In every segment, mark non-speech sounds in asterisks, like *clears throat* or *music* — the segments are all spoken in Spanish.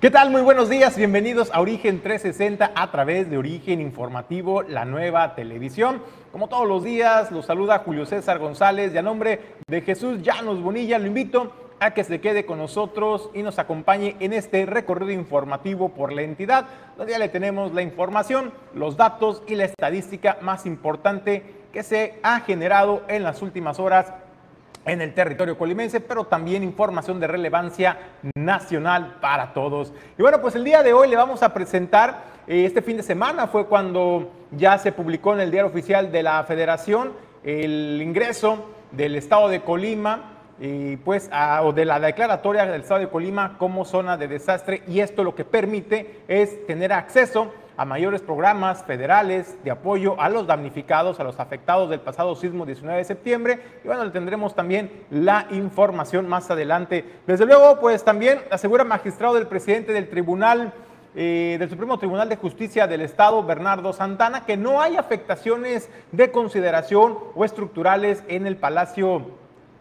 ¿Qué tal? Muy buenos días, bienvenidos a Origen 360 a través de Origen Informativo, la nueva televisión. Como todos los días, los saluda Julio César González y a nombre de Jesús Llanos Bonilla lo invito a que se quede con nosotros y nos acompañe en este recorrido informativo por la entidad, donde ya le tenemos la información, los datos y la estadística más importante que se ha generado en las últimas horas en el territorio colimense, pero también información de relevancia nacional para todos. Y bueno, pues el día de hoy le vamos a presentar, eh, este fin de semana fue cuando ya se publicó en el diario oficial de la federación el ingreso del estado de Colima y pues o de la declaratoria del estado de Colima como zona de desastre y esto lo que permite es tener acceso a mayores programas federales de apoyo a los damnificados, a los afectados del pasado sismo 19 de septiembre. Y bueno, le tendremos también la información más adelante. Desde luego, pues también asegura magistrado del presidente del Tribunal eh, del Supremo Tribunal de Justicia del Estado, Bernardo Santana, que no hay afectaciones de consideración o estructurales en el Palacio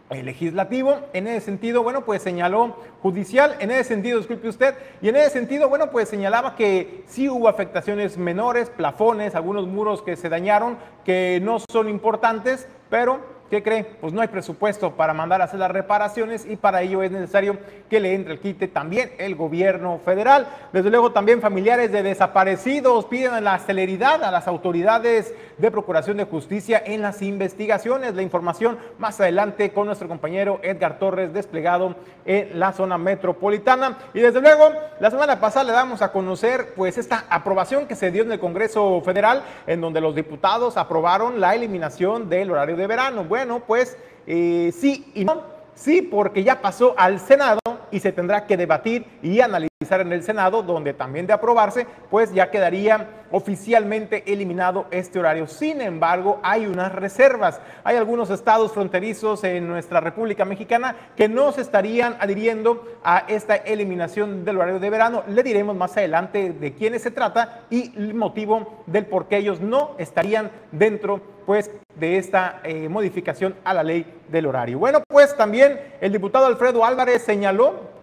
legislativo. En ese sentido, bueno, pues señaló judicial, en ese sentido, disculpe usted, y en ese sentido, bueno, pues señalaba que sí hubo afectaciones menores, plafones, algunos muros que se dañaron, que no son importantes, pero ¿Qué cree? Pues no hay presupuesto para mandar a hacer las reparaciones y para ello es necesario que le entre el quite también el gobierno federal. Desde luego también familiares de desaparecidos piden la celeridad a las autoridades de Procuración de Justicia en las investigaciones. La información más adelante con nuestro compañero Edgar Torres desplegado en la zona metropolitana. Y desde luego, la semana pasada le damos a conocer pues esta aprobación que se dio en el Congreso Federal en donde los diputados aprobaron la eliminación del horario de verano. Pues eh, sí y no. Sí, porque ya pasó al Senado y se tendrá que debatir y analizar en el Senado, donde también de aprobarse, pues ya quedaría oficialmente eliminado este horario. Sin embargo, hay unas reservas. Hay algunos estados fronterizos en nuestra República Mexicana que no se estarían adhiriendo a esta eliminación del horario de verano. Le diremos más adelante de quiénes se trata y el motivo del por qué ellos no estarían dentro pues de esta eh, modificación a la ley del horario. Bueno, pues también el diputado Alfredo Álvarez señaló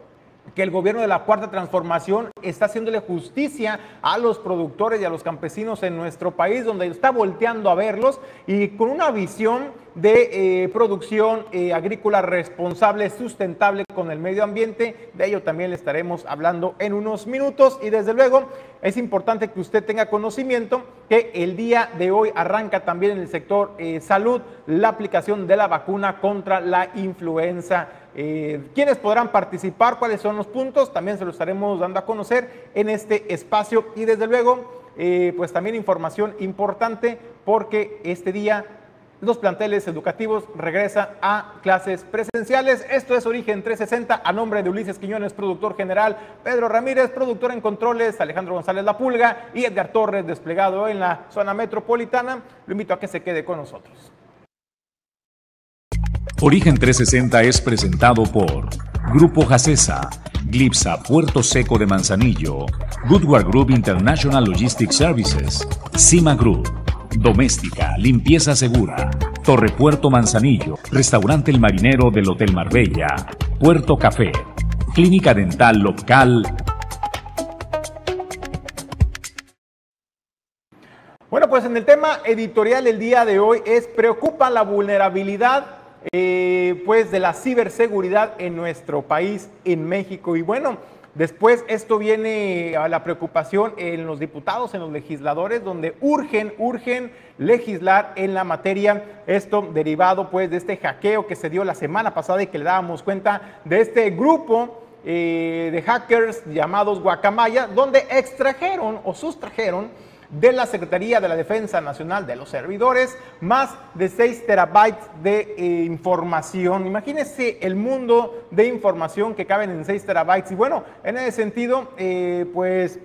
que el gobierno de la Cuarta Transformación está haciéndole justicia a los productores y a los campesinos en nuestro país, donde está volteando a verlos y con una visión de eh, producción eh, agrícola responsable, sustentable con el medio ambiente. De ello también le estaremos hablando en unos minutos y desde luego es importante que usted tenga conocimiento que el día de hoy arranca también en el sector eh, salud la aplicación de la vacuna contra la influenza. ¿Quiénes podrán participar? ¿Cuáles son los puntos? También se lo estaremos dando a conocer en este espacio y desde luego, pues también información importante porque este día los planteles educativos regresan a clases presenciales. Esto es Origen 360 a nombre de Ulises Quiñones, productor general, Pedro Ramírez, productor en controles, Alejandro González La Pulga y Edgar Torres, desplegado en la zona metropolitana. Lo invito a que se quede con nosotros. Origen 360 es presentado por Grupo Jacesa, Glipsa Puerto Seco de Manzanillo, Goodward Group International Logistics Services, Cima Group. Doméstica, limpieza segura. Torre Puerto Manzanillo, Restaurante El Marinero del Hotel Marbella, Puerto Café, Clínica Dental Local. Bueno, pues en el tema editorial el día de hoy es preocupa la vulnerabilidad eh, pues de la ciberseguridad en nuestro país, en México. Y bueno, Después esto viene a la preocupación en los diputados, en los legisladores, donde urgen, urgen legislar en la materia, esto derivado pues de este hackeo que se dio la semana pasada y que le dábamos cuenta de este grupo eh, de hackers llamados Guacamaya, donde extrajeron o sustrajeron de la Secretaría de la Defensa Nacional de los Servidores, más de 6 terabytes de eh, información. Imagínense el mundo de información que caben en 6 terabytes. Y bueno, en ese sentido, eh, pues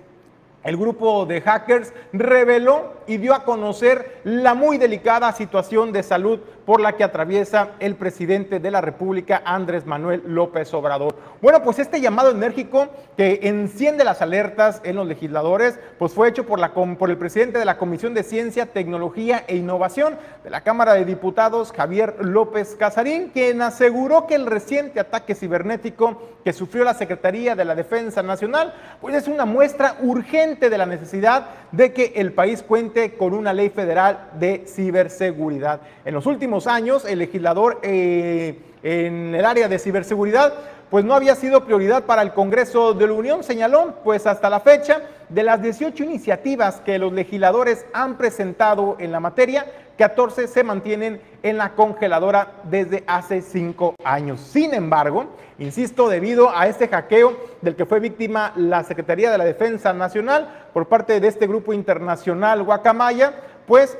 el grupo de hackers reveló y dio a conocer la muy delicada situación de salud por la que atraviesa el presidente de la República, Andrés Manuel López Obrador. Bueno, pues este llamado enérgico que enciende las alertas en los legisladores, pues fue hecho por, el presidente de la Comisión de Ciencia, Tecnología e Innovación de la Cámara de Diputados, Javier López Casarín, quien aseguró que el reciente ataque cibernético que sufrió la Secretaría de la Defensa Nacional, pues es una muestra urgente de la necesidad de que el país cuente con una ley federal de ciberseguridad. En los últimos años el legislador eh, en el área de ciberseguridad pues no había sido prioridad para el Congreso de la Unión, señaló, pues hasta la fecha, de las 18 iniciativas que los legisladores han presentado en la materia, 14 se mantienen en la congeladora desde hace cinco años. Sin embargo, insisto, debido a este hackeo del que fue víctima la Secretaría de la Defensa Nacional por parte de este grupo internacional Guacamaya, pues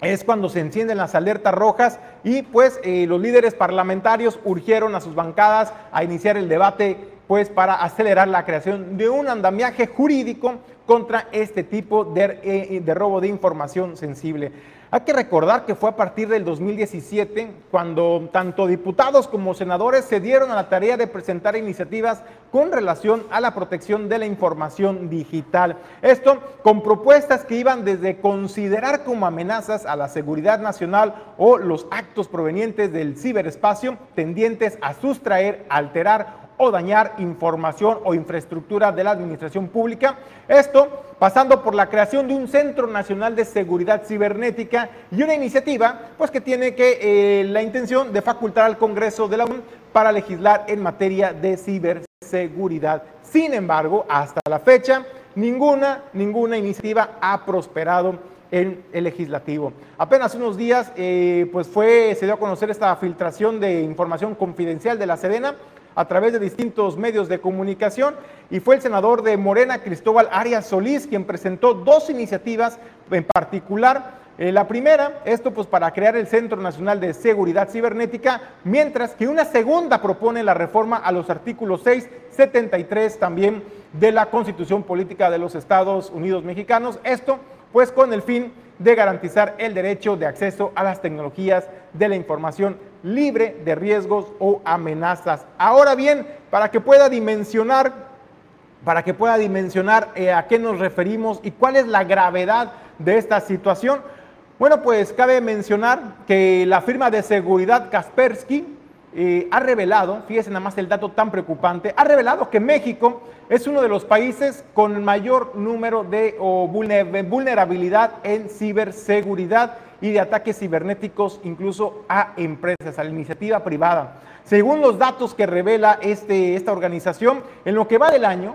es cuando se encienden las alertas rojas y pues eh, los líderes parlamentarios urgieron a sus bancadas a iniciar el debate pues para acelerar la creación de un andamiaje jurídico contra este tipo de, eh, de robo de información sensible. Hay que recordar que fue a partir del 2017 cuando tanto diputados como senadores se dieron a la tarea de presentar iniciativas con relación a la protección de la información digital. Esto con propuestas que iban desde considerar como amenazas a la seguridad nacional o los actos provenientes del ciberespacio tendientes a sustraer, alterar o dañar información o infraestructura de la administración pública. Esto pasando por la creación de un Centro Nacional de Seguridad Cibernética y una iniciativa pues que tiene que eh, la intención de facultar al Congreso de la UNED para legislar en materia de ciberseguridad. Sin embargo, hasta la fecha, ninguna, ninguna iniciativa ha prosperado en el legislativo. Apenas unos días, eh, pues fue, se dio a conocer esta filtración de información confidencial de la Sedena a través de distintos medios de comunicación y fue el senador de Morena, Cristóbal Arias Solís, quien presentó dos iniciativas en particular. Eh, la primera, esto pues para crear el Centro Nacional de Seguridad Cibernética, mientras que una segunda propone la reforma a los artículos 6, 73 también de la Constitución Política de los Estados Unidos Mexicanos. Esto pues con el fin de garantizar el derecho de acceso a las tecnologías de la información libre de riesgos o amenazas. Ahora bien, para que pueda dimensionar, para que pueda dimensionar eh, a qué nos referimos y cuál es la gravedad de esta situación, bueno, pues cabe mencionar que la firma de seguridad Kaspersky eh, ha revelado, fíjense nada más el dato tan preocupante, ha revelado que México es uno de los países con mayor número de vulnerabilidad en ciberseguridad y de ataques cibernéticos incluso a empresas, a la iniciativa privada. Según los datos que revela este, esta organización, en lo que va del año,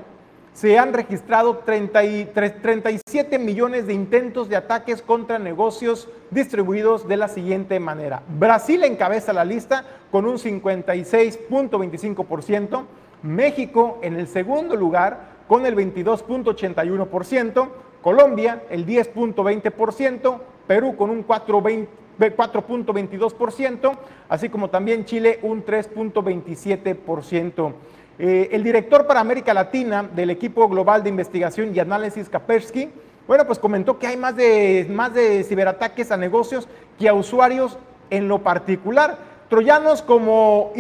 se han registrado 37 millones de intentos de ataques contra negocios distribuidos de la siguiente manera. Brasil encabeza la lista con un 56.25%, México en el segundo lugar con el 22.81%, Colombia el 10.20%, Perú con un 4.22%, así como también Chile un 3.27%. Eh, el director para América Latina del equipo global de investigación y análisis Kaspersky, bueno, pues comentó que hay más de, más de ciberataques a negocios que a usuarios en lo particular. Troyanos como,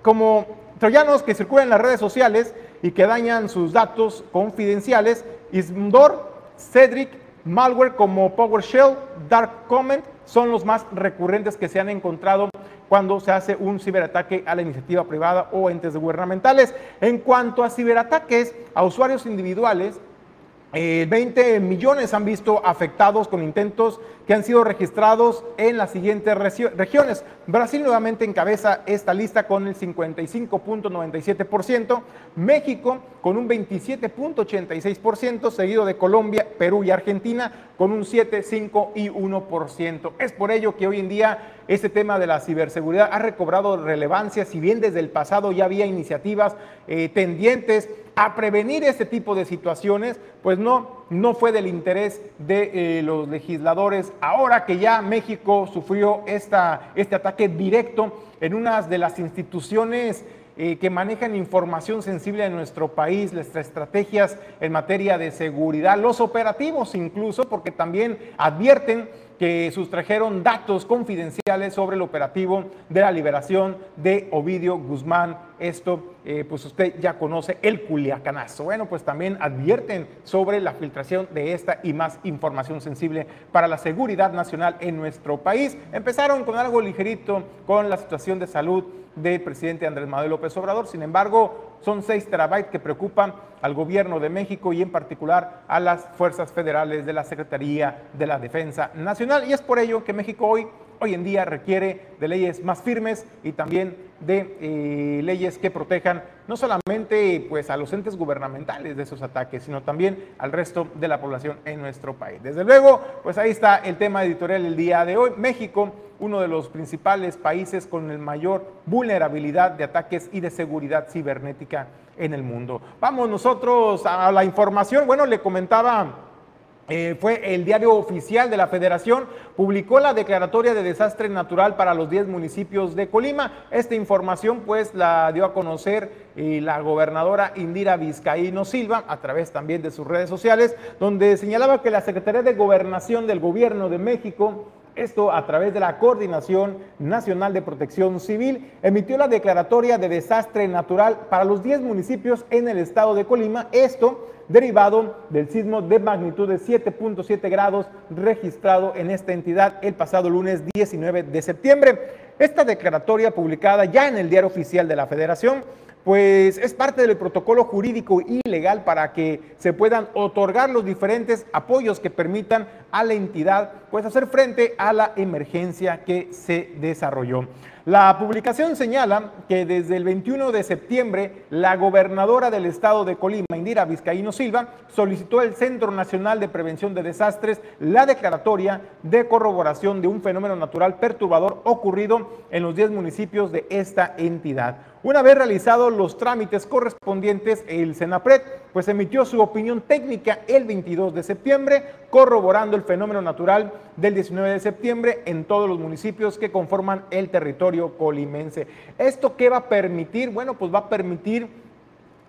como troyanos que circulan en las redes sociales y que dañan sus datos confidenciales, Ismdor, Cedric, malware como PowerShell, Dark Comment son los más recurrentes que se han encontrado cuando se hace un ciberataque a la iniciativa privada o entes gubernamentales. En cuanto a ciberataques a usuarios individuales, 20 eh, millones han visto afectados con intentos que han sido registrados en las siguientes regiones. Brasil nuevamente encabeza esta lista con el 55.97%, México con un 27.86%, seguido de Colombia, Perú y Argentina con un 7, 5 y 1%. Es por ello que hoy en día este tema de la ciberseguridad ha recobrado relevancia, si bien desde el pasado ya había iniciativas eh, tendientes a prevenir este tipo de situaciones, pues no, no fue del interés de eh, los legisladores. Ahora que ya México sufrió esta, este ataque directo en una de las instituciones eh, que manejan información sensible de nuestro país, las estrategias en materia de seguridad, los operativos incluso, porque también advierten que sustrajeron datos confidenciales sobre el operativo de la liberación de Ovidio Guzmán. Esto, eh, pues usted ya conoce el Culiacanazo. Bueno, pues también advierten sobre la filtración de esta y más información sensible para la seguridad nacional en nuestro país. Empezaron con algo ligerito, con la situación de salud del presidente Andrés Manuel López Obrador. Sin embargo, son 6 terabytes que preocupan al gobierno de México y en particular a las fuerzas federales de la Secretaría de la Defensa Nacional. Y es por ello que México hoy, hoy en día requiere de leyes más firmes y también de eh, leyes que protejan no solamente pues, a los entes gubernamentales de esos ataques, sino también al resto de la población en nuestro país. Desde luego, pues ahí está el tema editorial del día de hoy. México uno de los principales países con el mayor vulnerabilidad de ataques y de seguridad cibernética en el mundo. Vamos nosotros a la información. Bueno, le comentaba eh, fue el diario oficial de la federación, publicó la declaratoria de desastre natural para los 10 municipios de Colima. Esta información pues la dio a conocer eh, la gobernadora Indira Vizcaíno Silva a través también de sus redes sociales, donde señalaba que la Secretaría de Gobernación del Gobierno de México esto a través de la Coordinación Nacional de Protección Civil, emitió la declaratoria de desastre natural para los 10 municipios en el estado de Colima. Esto derivado del sismo de magnitud de 7.7 grados registrado en esta entidad el pasado lunes 19 de septiembre. Esta declaratoria publicada ya en el diario oficial de la Federación pues es parte del protocolo jurídico y legal para que se puedan otorgar los diferentes apoyos que permitan a la entidad pues hacer frente a la emergencia que se desarrolló. La publicación señala que desde el 21 de septiembre la gobernadora del estado de Colima, Indira Vizcaíno Silva, solicitó al Centro Nacional de Prevención de Desastres la declaratoria de corroboración de un fenómeno natural perturbador ocurrido en los 10 municipios de esta entidad. Una vez realizados los trámites correspondientes, el Senapred pues emitió su opinión técnica el 22 de septiembre, corroborando el fenómeno natural del 19 de septiembre en todos los municipios que conforman el territorio colimense. ¿Esto qué va a permitir? Bueno, pues va a permitir,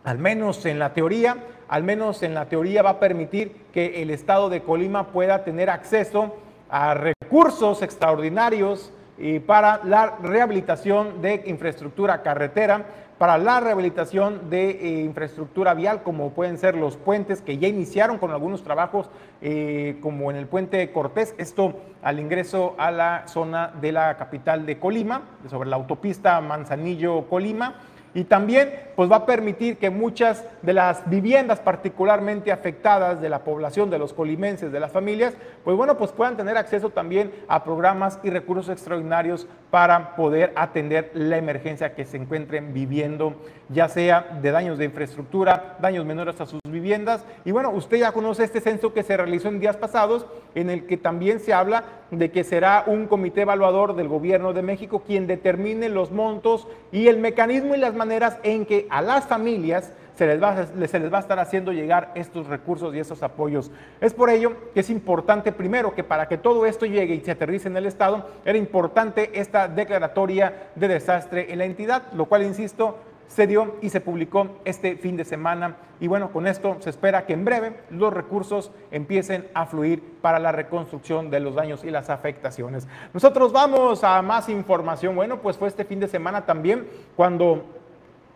al menos en la teoría, al menos en la teoría va a permitir que el estado de Colima pueda tener acceso a recursos extraordinarios y para la rehabilitación de infraestructura carretera, para la rehabilitación de eh, infraestructura vial, como pueden ser los puentes que ya iniciaron con algunos trabajos, eh, como en el puente Cortés, esto al ingreso a la zona de la capital de Colima, sobre la autopista Manzanillo-Colima y también pues va a permitir que muchas de las viviendas particularmente afectadas de la población, de los colimenses, de las familias, pues bueno, pues puedan tener acceso también a programas y recursos extraordinarios para poder atender la emergencia que se encuentren viviendo, ya sea de daños de infraestructura, daños menores a sus viviendas. Y bueno, usted ya conoce este censo que se realizó en días pasados, en el que también se habla de que será un comité evaluador del gobierno de México quien determine los montos y el mecanismo y las maneras en que a las familias se les, va, se les va a estar haciendo llegar estos recursos y estos apoyos. Es por ello que es importante, primero, que para que todo esto llegue y se aterrice en el Estado, era importante esta declaratoria de desastre en la entidad, lo cual, insisto, se dio y se publicó este fin de semana. Y bueno, con esto se espera que en breve los recursos empiecen a fluir para la reconstrucción de los daños y las afectaciones. Nosotros vamos a más información. Bueno, pues fue este fin de semana también cuando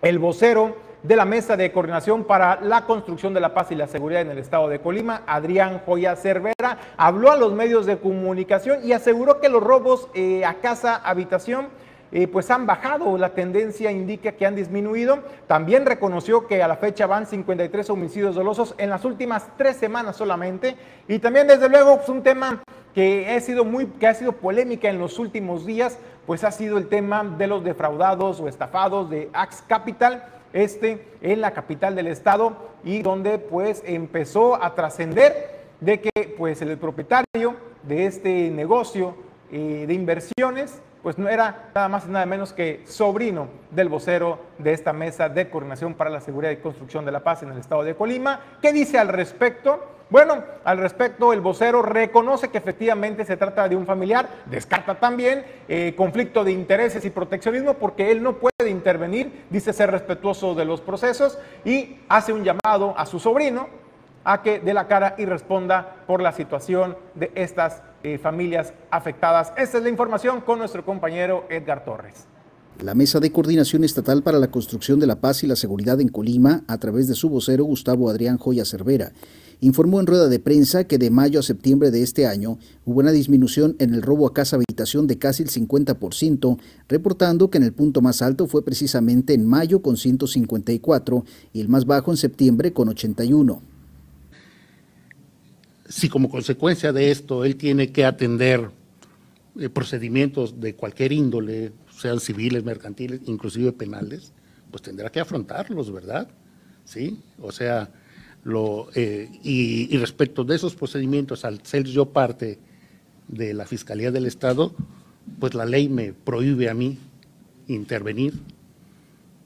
el vocero de la Mesa de Coordinación para la Construcción de la Paz y la Seguridad en el Estado de Colima, Adrián Joya Cervera, habló a los medios de comunicación y aseguró que los robos eh, a casa, habitación, pues han bajado, la tendencia indica que han disminuido. También reconoció que a la fecha van 53 homicidios dolosos en las últimas tres semanas solamente. Y también, desde luego, es pues, un tema que ha sido muy, que ha sido polémica en los últimos días, pues ha sido el tema de los defraudados o estafados de Axe Capital, este en la capital del estado y donde pues empezó a trascender de que pues el propietario de este negocio eh, de inversiones pues no era nada más y nada menos que sobrino del vocero de esta mesa de coordinación para la seguridad y construcción de la paz en el estado de Colima. ¿Qué dice al respecto? Bueno, al respecto, el vocero reconoce que efectivamente se trata de un familiar, descarta también eh, conflicto de intereses y proteccionismo porque él no puede intervenir, dice ser respetuoso de los procesos y hace un llamado a su sobrino a que dé la cara y responda por la situación de estas eh, familias afectadas. Esta es la información con nuestro compañero Edgar Torres. La Mesa de Coordinación Estatal para la Construcción de la Paz y la Seguridad en Colima, a través de su vocero Gustavo Adrián Joya Cervera, informó en rueda de prensa que de mayo a septiembre de este año hubo una disminución en el robo a casa habitación de casi el 50%, reportando que en el punto más alto fue precisamente en mayo con 154 y el más bajo en septiembre con 81. Si como consecuencia de esto él tiene que atender eh, procedimientos de cualquier índole, sean civiles, mercantiles, inclusive penales, pues tendrá que afrontarlos, ¿verdad? Sí, o sea, lo, eh, y, respecto de esos procedimientos, al ser yo parte de la Fiscalía del Estado, pues la ley me prohíbe a mí intervenir,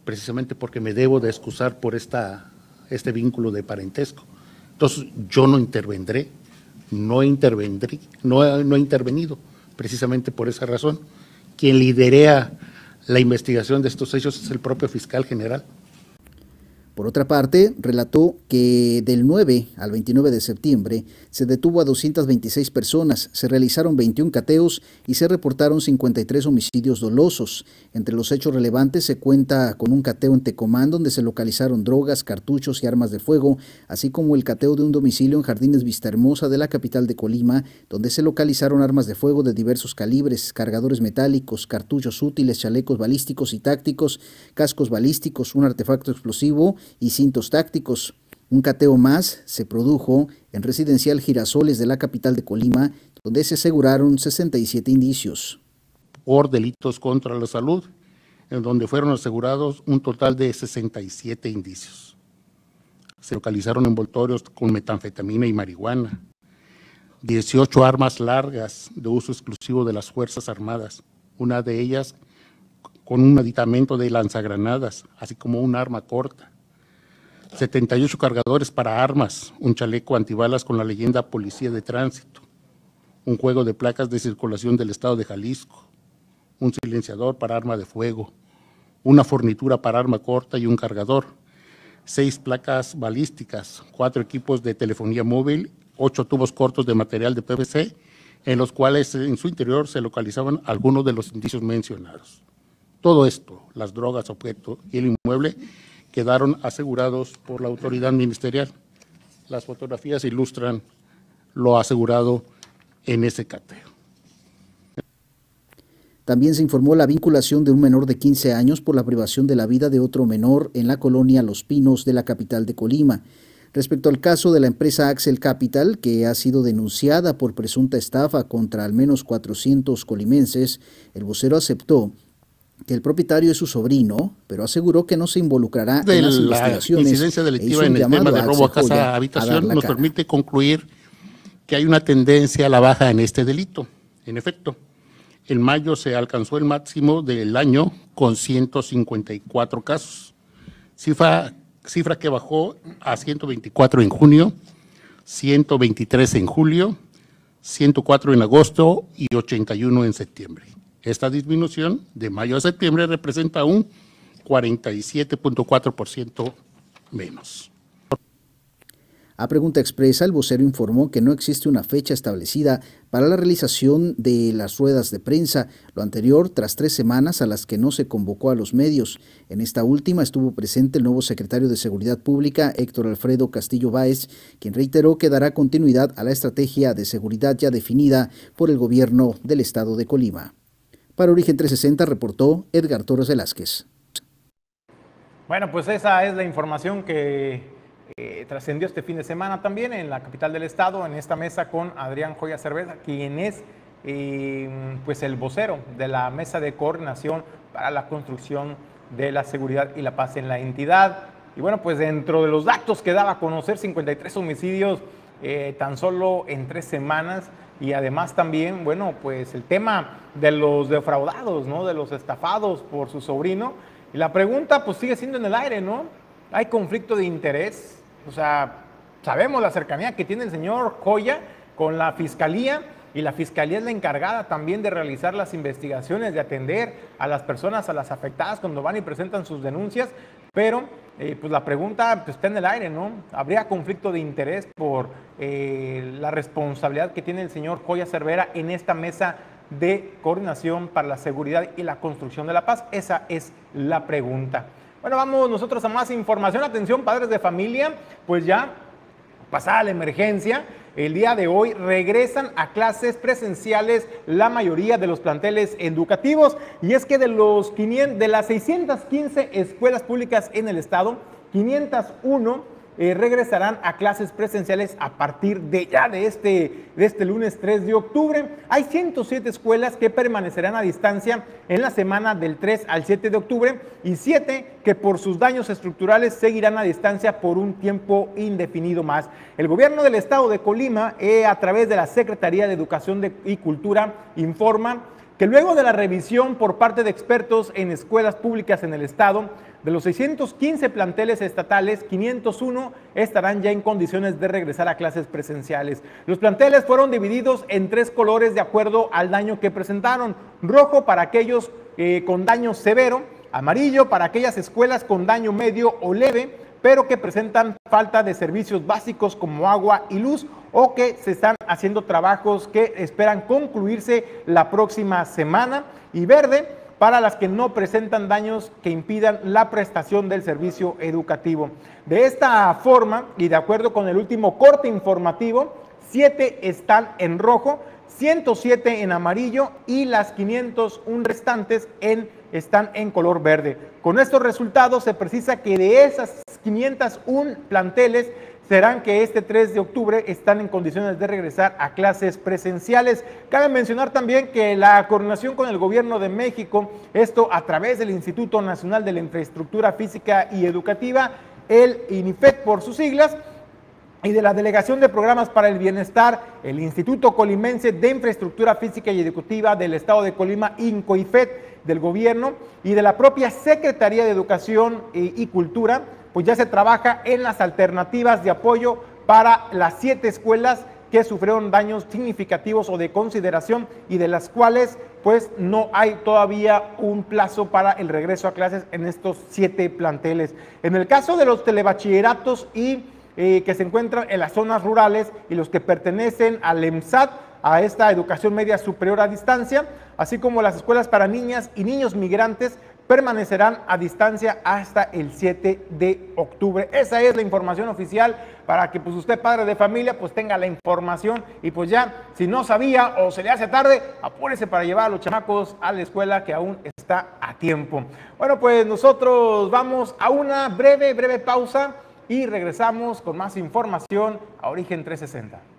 precisamente porque me debo de excusar por esta, este vínculo de parentesco. Entonces, yo no intervendré, no intervendré, no, no intervenido, precisamente por esa razón. Quien liderea la investigación de estos hechos es el propio fiscal general. Por otra parte, relató que del 9 al 29 de septiembre se detuvo a 226 personas, se realizaron 21 cateos y se reportaron 53 homicidios dolosos. Entre los hechos relevantes se cuenta con un cateo en Tecomán donde se localizaron drogas, cartuchos y armas de fuego, así como el cateo de un domicilio en Jardines Vista Hermosa de la capital de Colima, donde se localizaron armas de fuego de diversos calibres, cargadores metálicos, cartuchos útiles, chalecos balísticos y tácticos, cascos balísticos, un artefacto explosivo y cintos tácticos. Un cateo más se produjo en Residencial Girasoles de la capital de Colima, donde se aseguraron 67 indicios. Por delitos contra la salud, en donde fueron asegurados un total de 67 indicios. Se localizaron envoltorios con metanfetamina y marihuana, 18 armas largas de uso exclusivo de las Fuerzas Armadas, una de ellas con un aditamento de lanzagranadas, así como un arma corta, 78 cargadores para armas, un chaleco antibalas con la leyenda Policía de Tránsito, un juego de placas de circulación del estado de Jalisco, un silenciador para arma de fuego, una fornitura para arma corta y un cargador, seis placas balísticas, cuatro equipos de telefonía móvil, ocho tubos cortos de material de PVC, en los cuales en su interior se localizaban algunos de los indicios mencionados. Todo esto, las drogas, objeto y el inmueble, quedaron asegurados por la autoridad ministerial. Las fotografías ilustran lo asegurado en ese cateo. También se informó la vinculación de un menor de 15 años por la privación de la vida de otro menor en la colonia Los Pinos de la capital de Colima. Respecto al caso de la empresa Axel Capital, que ha sido denunciada por presunta estafa contra al menos 400 colimenses, el vocero aceptó que el propietario es su sobrino, pero aseguró que no se involucrará en las investigaciones. La incidencia delictiva en el tema de robo a casa habitación nos permite concluir que hay una tendencia a la baja en este delito. En efecto, en mayo se alcanzó el máximo del año con 154 casos, cifra, cifra que bajó a 124 en junio, 123 en julio, 104 en agosto y 81 en septiembre. Esta disminución de mayo a septiembre representa un 47.4% menos. A pregunta expresa, el vocero informó que no existe una fecha establecida para la realización de las ruedas de prensa, lo anterior tras tres semanas a las que no se convocó a los medios. En esta última estuvo presente el nuevo secretario de Seguridad Pública, Héctor Alfredo Castillo Báez, quien reiteró que dará continuidad a la estrategia de seguridad ya definida por el gobierno del estado de Colima. Para Origen 360 reportó Edgar Torres Velázquez. Bueno, pues esa es la información que eh, trascendió este fin de semana también en la capital del estado, en esta mesa con Adrián Joya Cerveza, quien es eh, pues el vocero de la mesa de coordinación para la construcción de la seguridad y la paz en la entidad. Y bueno, pues dentro de los datos que daba a conocer, 53 homicidios eh, tan solo en tres semanas y además también, bueno, pues el tema de los defraudados, ¿no? De los estafados por su sobrino. Y la pregunta pues sigue siendo en el aire, ¿no? ¿Hay conflicto de interés? O sea, sabemos la cercanía que tiene el señor Joya con la fiscalía y la fiscalía es la encargada también de realizar las investigaciones, de atender a las personas, a las afectadas cuando van y presentan sus denuncias, pero eh, pues la pregunta pues, está en el aire, ¿no? ¿Habría conflicto de interés por eh, la responsabilidad que tiene el señor Joya Cervera en esta mesa de coordinación para la seguridad y la construcción de la paz? Esa es la pregunta. Bueno, vamos nosotros a más información. Atención, padres de familia, pues ya pasada la emergencia, el día de hoy regresan a clases presenciales la mayoría de los planteles educativos. Y es que de los 500, de las 615 escuelas públicas en el estado, 501 eh, regresarán a clases presenciales a partir de ya de este, de este lunes 3 de octubre. Hay 107 escuelas que permanecerán a distancia en la semana del 3 al 7 de octubre y 7 que por sus daños estructurales seguirán a distancia por un tiempo indefinido más. El gobierno del estado de Colima, eh, a través de la Secretaría de Educación y Cultura, informa que luego de la revisión por parte de expertos en escuelas públicas en el estado, de los 615 planteles estatales, 501 estarán ya en condiciones de regresar a clases presenciales. Los planteles fueron divididos en tres colores de acuerdo al daño que presentaron. Rojo para aquellos eh, con daño severo, amarillo para aquellas escuelas con daño medio o leve, pero que presentan falta de servicios básicos como agua y luz o que se están haciendo trabajos que esperan concluirse la próxima semana. Y verde para las que no presentan daños que impidan la prestación del servicio educativo. De esta forma, y de acuerdo con el último corte informativo, siete están en rojo, 107 en amarillo y las 501 restantes en, están en color verde. Con estos resultados se precisa que de esas 501 planteles serán que este 3 de octubre están en condiciones de regresar a clases presenciales. Cabe mencionar también que la coordinación con el gobierno de México, esto a través del Instituto Nacional de la Infraestructura Física y Educativa, el INIFED por sus siglas, y de la Delegación de Programas para el Bienestar, el Instituto Colimense de Infraestructura Física y Educativa del Estado de Colima, INCOIFED, del gobierno, y de la propia Secretaría de Educación y Cultura, pues ya se trabaja en las alternativas de apoyo para las siete escuelas que sufrieron daños significativos o de consideración y de las cuales pues no hay todavía un plazo para el regreso a clases en estos siete planteles. En el caso de los telebachilleratos y eh, que se encuentran en las zonas rurales y los que pertenecen al EMSAT, a esta educación media superior a distancia, así como las escuelas para niñas y niños migrantes, permanecerán a distancia hasta el 7 de octubre. Esa es la información oficial para que pues usted padre de familia pues tenga la información y pues ya si no sabía o se le hace tarde, apúrese para llevar a los chamacos a la escuela que aún está a tiempo. Bueno, pues nosotros vamos a una breve, breve pausa y regresamos con más información a Origen 360.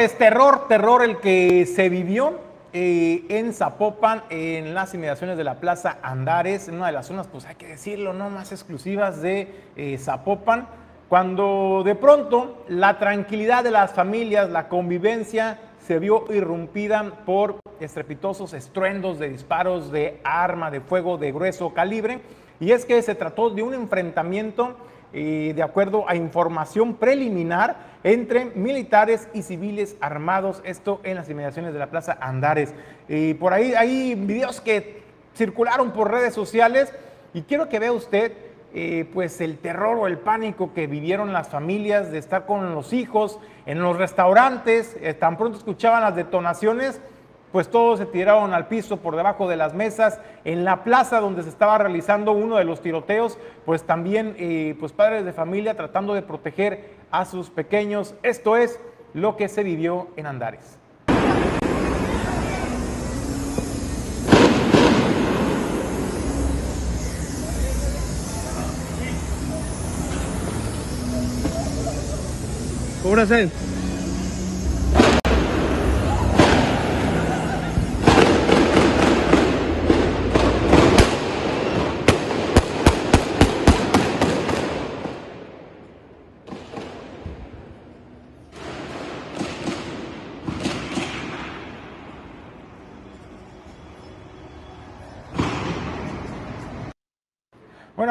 Pues terror, terror el que se vivió eh, en Zapopan, en las inmediaciones de la Plaza Andares, en una de las zonas, pues hay que decirlo, no más exclusivas de eh, Zapopan, cuando de pronto la tranquilidad de las familias, la convivencia, se vio irrumpida por estrepitosos estruendos de disparos de arma de fuego de grueso calibre, y es que se trató de un enfrentamiento y de acuerdo a información preliminar entre militares y civiles armados, esto en las inmediaciones de la Plaza Andares. Y por ahí hay videos que circularon por redes sociales y quiero que vea usted eh, pues el terror o el pánico que vivieron las familias de estar con los hijos en los restaurantes, eh, tan pronto escuchaban las detonaciones, pues todos se tiraron al piso por debajo de las mesas. En la plaza donde se estaba realizando uno de los tiroteos, pues también eh, pues padres de familia tratando de proteger a sus pequeños. Esto es lo que se vivió en Andares.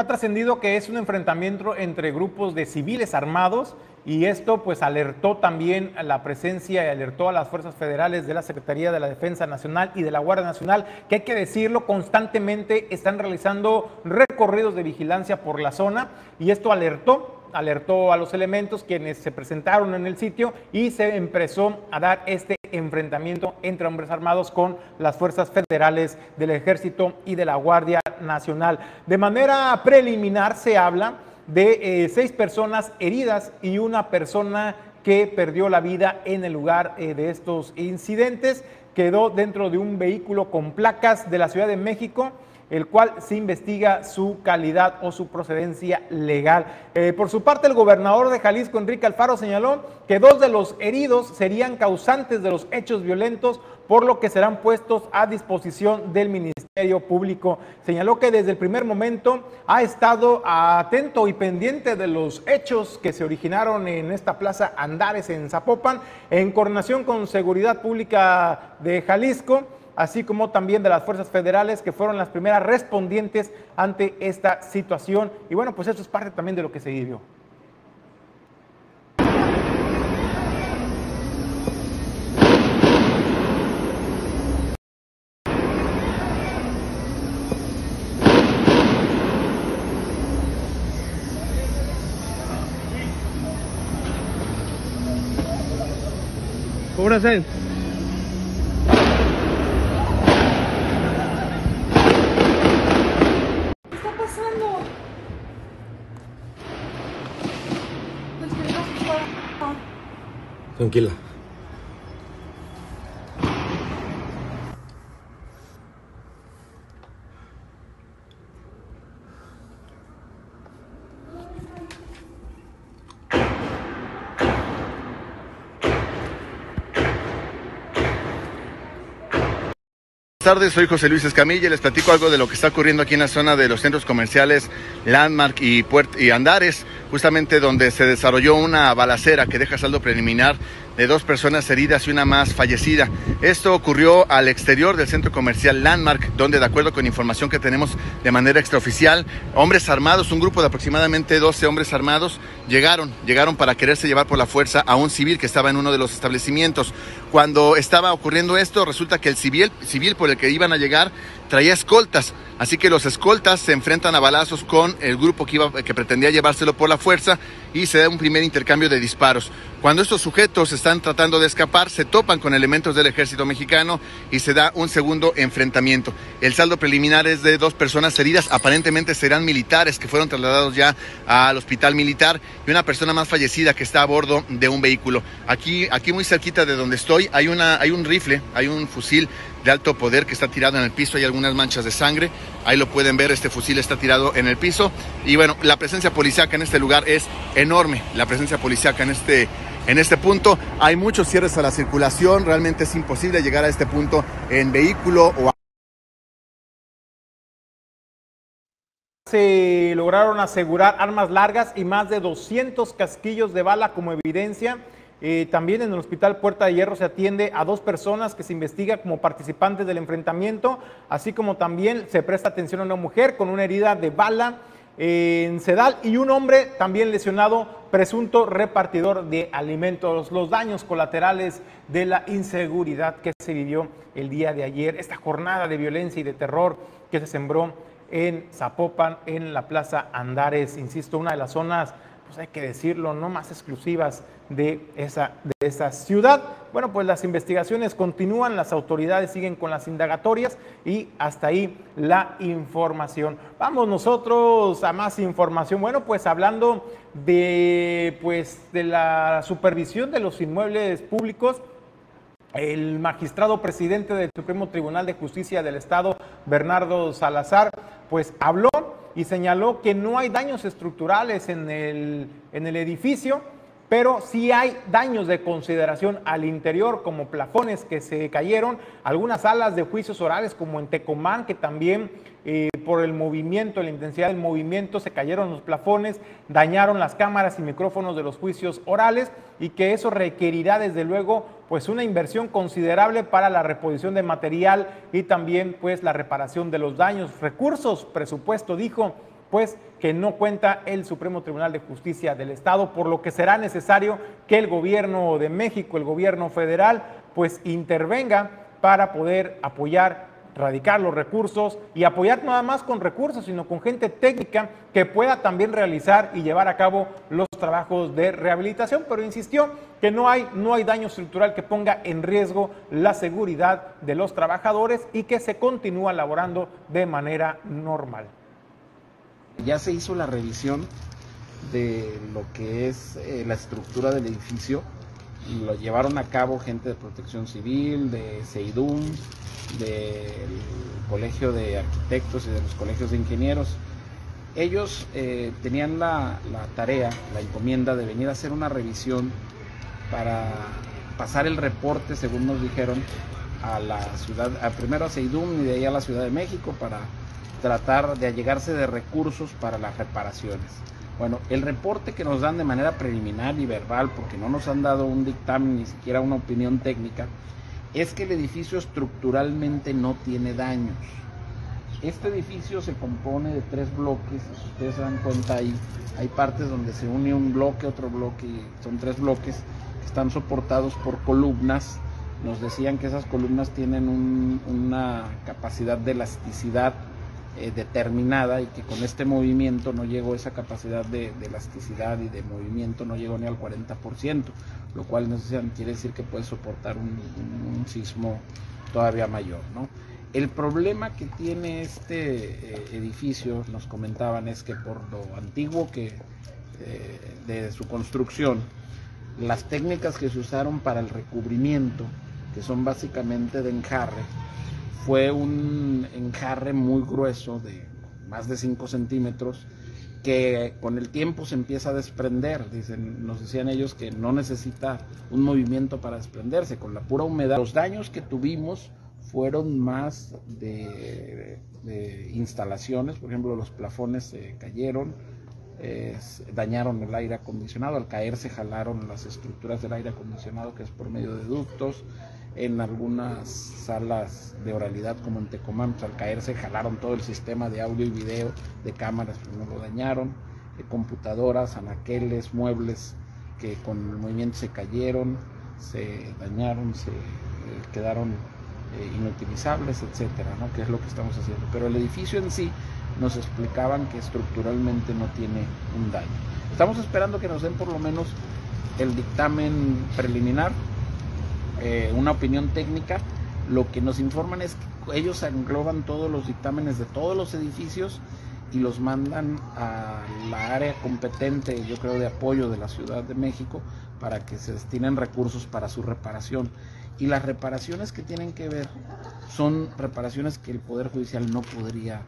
Trascendido que es un enfrentamiento entre grupos de civiles armados y esto pues alertó también a la presencia y alertó a las fuerzas federales de la Secretaría de la Defensa Nacional y de la Guardia Nacional, que hay que decirlo, constantemente están realizando recorridos de vigilancia por la zona y esto alertó alertó a los elementos quienes se presentaron en el sitio y se empezó a dar este enfrentamiento entre hombres armados con las fuerzas federales del ejército y de la Guardia Nacional. De manera preliminar se habla de eh, seis personas heridas y una persona que perdió la vida en el lugar eh, de estos incidentes. Quedó dentro de un vehículo con placas de la Ciudad de México el cual se investiga su calidad o su procedencia legal. Eh, por su parte, el gobernador de Jalisco, Enrique Alfaro, señaló que dos de los heridos serían causantes de los hechos violentos, por lo que serán puestos a disposición del Ministerio Público. Señaló que desde el primer momento ha estado atento y pendiente de los hechos que se originaron en esta plaza Andares en Zapopan, en coordinación con Seguridad Pública de Jalisco así como también de las fuerzas federales que fueron las primeras respondientes ante esta situación. Y bueno, pues eso es parte también de lo que se vivió. ¿Cómo Tranquila. Buenas tardes, soy José Luis Escamilla y les platico algo de lo que está ocurriendo aquí en la zona de los centros comerciales Landmark y, y Andares, justamente donde se desarrolló una balacera que deja saldo preliminar de dos personas heridas y una más fallecida. Esto ocurrió al exterior del centro comercial Landmark, donde de acuerdo con información que tenemos de manera extraoficial, hombres armados, un grupo de aproximadamente 12 hombres armados, llegaron, llegaron para quererse llevar por la fuerza a un civil que estaba en uno de los establecimientos. Cuando estaba ocurriendo esto, resulta que el civil, civil por el que iban a llegar traía escoltas. Así que los escoltas se enfrentan a balazos con el grupo que, iba, que pretendía llevárselo por la fuerza y se da un primer intercambio de disparos. Cuando estos sujetos están tratando de escapar, se topan con elementos del ejército mexicano y se da un segundo enfrentamiento. El saldo preliminar es de dos personas heridas, aparentemente serán militares que fueron trasladados ya al hospital militar y una persona más fallecida que está a bordo de un vehículo. Aquí, aquí muy cerquita de donde estoy hay, una, hay un rifle, hay un fusil de alto poder que está tirado en el piso, hay algunas manchas de sangre, ahí lo pueden ver, este fusil está tirado en el piso y bueno, la presencia policiaca en este lugar es enorme, la presencia policiaca en este en este punto. Hay muchos cierres a la circulación, realmente es imposible llegar a este punto en vehículo o Se lograron asegurar armas largas y más de 200 casquillos de bala como evidencia. Eh, también en el Hospital Puerta de Hierro se atiende a dos personas que se investiga como participantes del enfrentamiento, así como también se presta atención a una mujer con una herida de bala en Sedal y un hombre también lesionado, presunto repartidor de alimentos. Los daños colaterales de la inseguridad que se vivió el día de ayer, esta jornada de violencia y de terror que se sembró en Zapopan, en la Plaza Andares, insisto, una de las zonas, pues hay que decirlo, no más exclusivas de esa, de esa ciudad. Bueno, pues las investigaciones continúan, las autoridades siguen con las indagatorias y hasta ahí la información. Vamos nosotros a más información. Bueno, pues hablando de, pues, de la supervisión de los inmuebles públicos, el magistrado presidente del Supremo Tribunal de Justicia del Estado, Bernardo Salazar, pues habló y señaló que no hay daños estructurales en el, en el edificio, pero sí hay daños de consideración al interior, como plafones que se cayeron, algunas salas de juicios orales, como en Tecomán, que también eh, por el movimiento, la intensidad del movimiento, se cayeron los plafones, dañaron las cámaras y micrófonos de los juicios orales y que eso requerirá desde luego pues una inversión considerable para la reposición de material y también pues la reparación de los daños, recursos, presupuesto, dijo pues que no cuenta el Supremo Tribunal de Justicia del Estado, por lo que será necesario que el gobierno de México, el gobierno federal, pues intervenga para poder apoyar, radicar los recursos y apoyar nada más con recursos, sino con gente técnica que pueda también realizar y llevar a cabo los trabajos de rehabilitación, pero insistió que no hay, no hay daño estructural que ponga en riesgo la seguridad de los trabajadores y que se continúa laborando de manera normal. Ya se hizo la revisión de lo que es eh, la estructura del edificio. Lo llevaron a cabo gente de protección civil, de CEIDUM, del Colegio de Arquitectos y de los colegios de ingenieros. Ellos eh, tenían la, la, tarea, la encomienda de venir a hacer una revisión para pasar el reporte, según nos dijeron, a la ciudad, a primero a Seidum y de ahí a la Ciudad de México para tratar de allegarse de recursos para las reparaciones. Bueno, el reporte que nos dan de manera preliminar y verbal, porque no nos han dado un dictamen ni siquiera una opinión técnica, es que el edificio estructuralmente no tiene daños. Este edificio se compone de tres bloques, si ustedes se dan cuenta ahí, hay partes donde se une un bloque, otro bloque, son tres bloques que están soportados por columnas. Nos decían que esas columnas tienen una capacidad de elasticidad eh, determinada y que con este movimiento no llegó esa capacidad de, elasticidad y de movimiento, no llegó ni al 40%, lo cual quiere decir que puede soportar un, sismo todavía mayor. ¿no? El problema que tiene este eh, edificio, nos comentaban, es que por lo antiguo que eh, de su construcción, las técnicas que se usaron para el recubrimiento, que son básicamente de enjarre, fue un enjarre muy grueso de más de 5 centímetros que con el tiempo se empieza a desprender. Dicen, nos decían ellos que no necesita un movimiento para desprenderse, con la pura humedad. Los daños que tuvimos fueron más de, instalaciones, por ejemplo, los plafones se cayeron, dañaron el aire acondicionado, al caer se jalaron las estructuras del aire acondicionado, que es por medio de ductos en algunas salas de oralidad como en Tecomán, pues, al caerse jalaron todo el sistema de audio y video de cámaras, pues no lo dañaron, de computadoras, anaqueles, muebles que con el movimiento se cayeron, se dañaron, se eh, quedaron eh, inutilizables, etcétera, ¿no? que es lo que estamos haciendo. Pero el edificio en sí nos explicaban que estructuralmente no tiene un daño. Estamos esperando que nos den por lo menos el dictamen preliminar eh, una opinión técnica, lo que nos informan es que ellos engloban todos los dictámenes de todos los edificios y los mandan a la área competente, yo creo, de apoyo de la Ciudad de México para que se destinen recursos para su reparación. Y las reparaciones que tienen que ver son reparaciones que el Poder Judicial no podría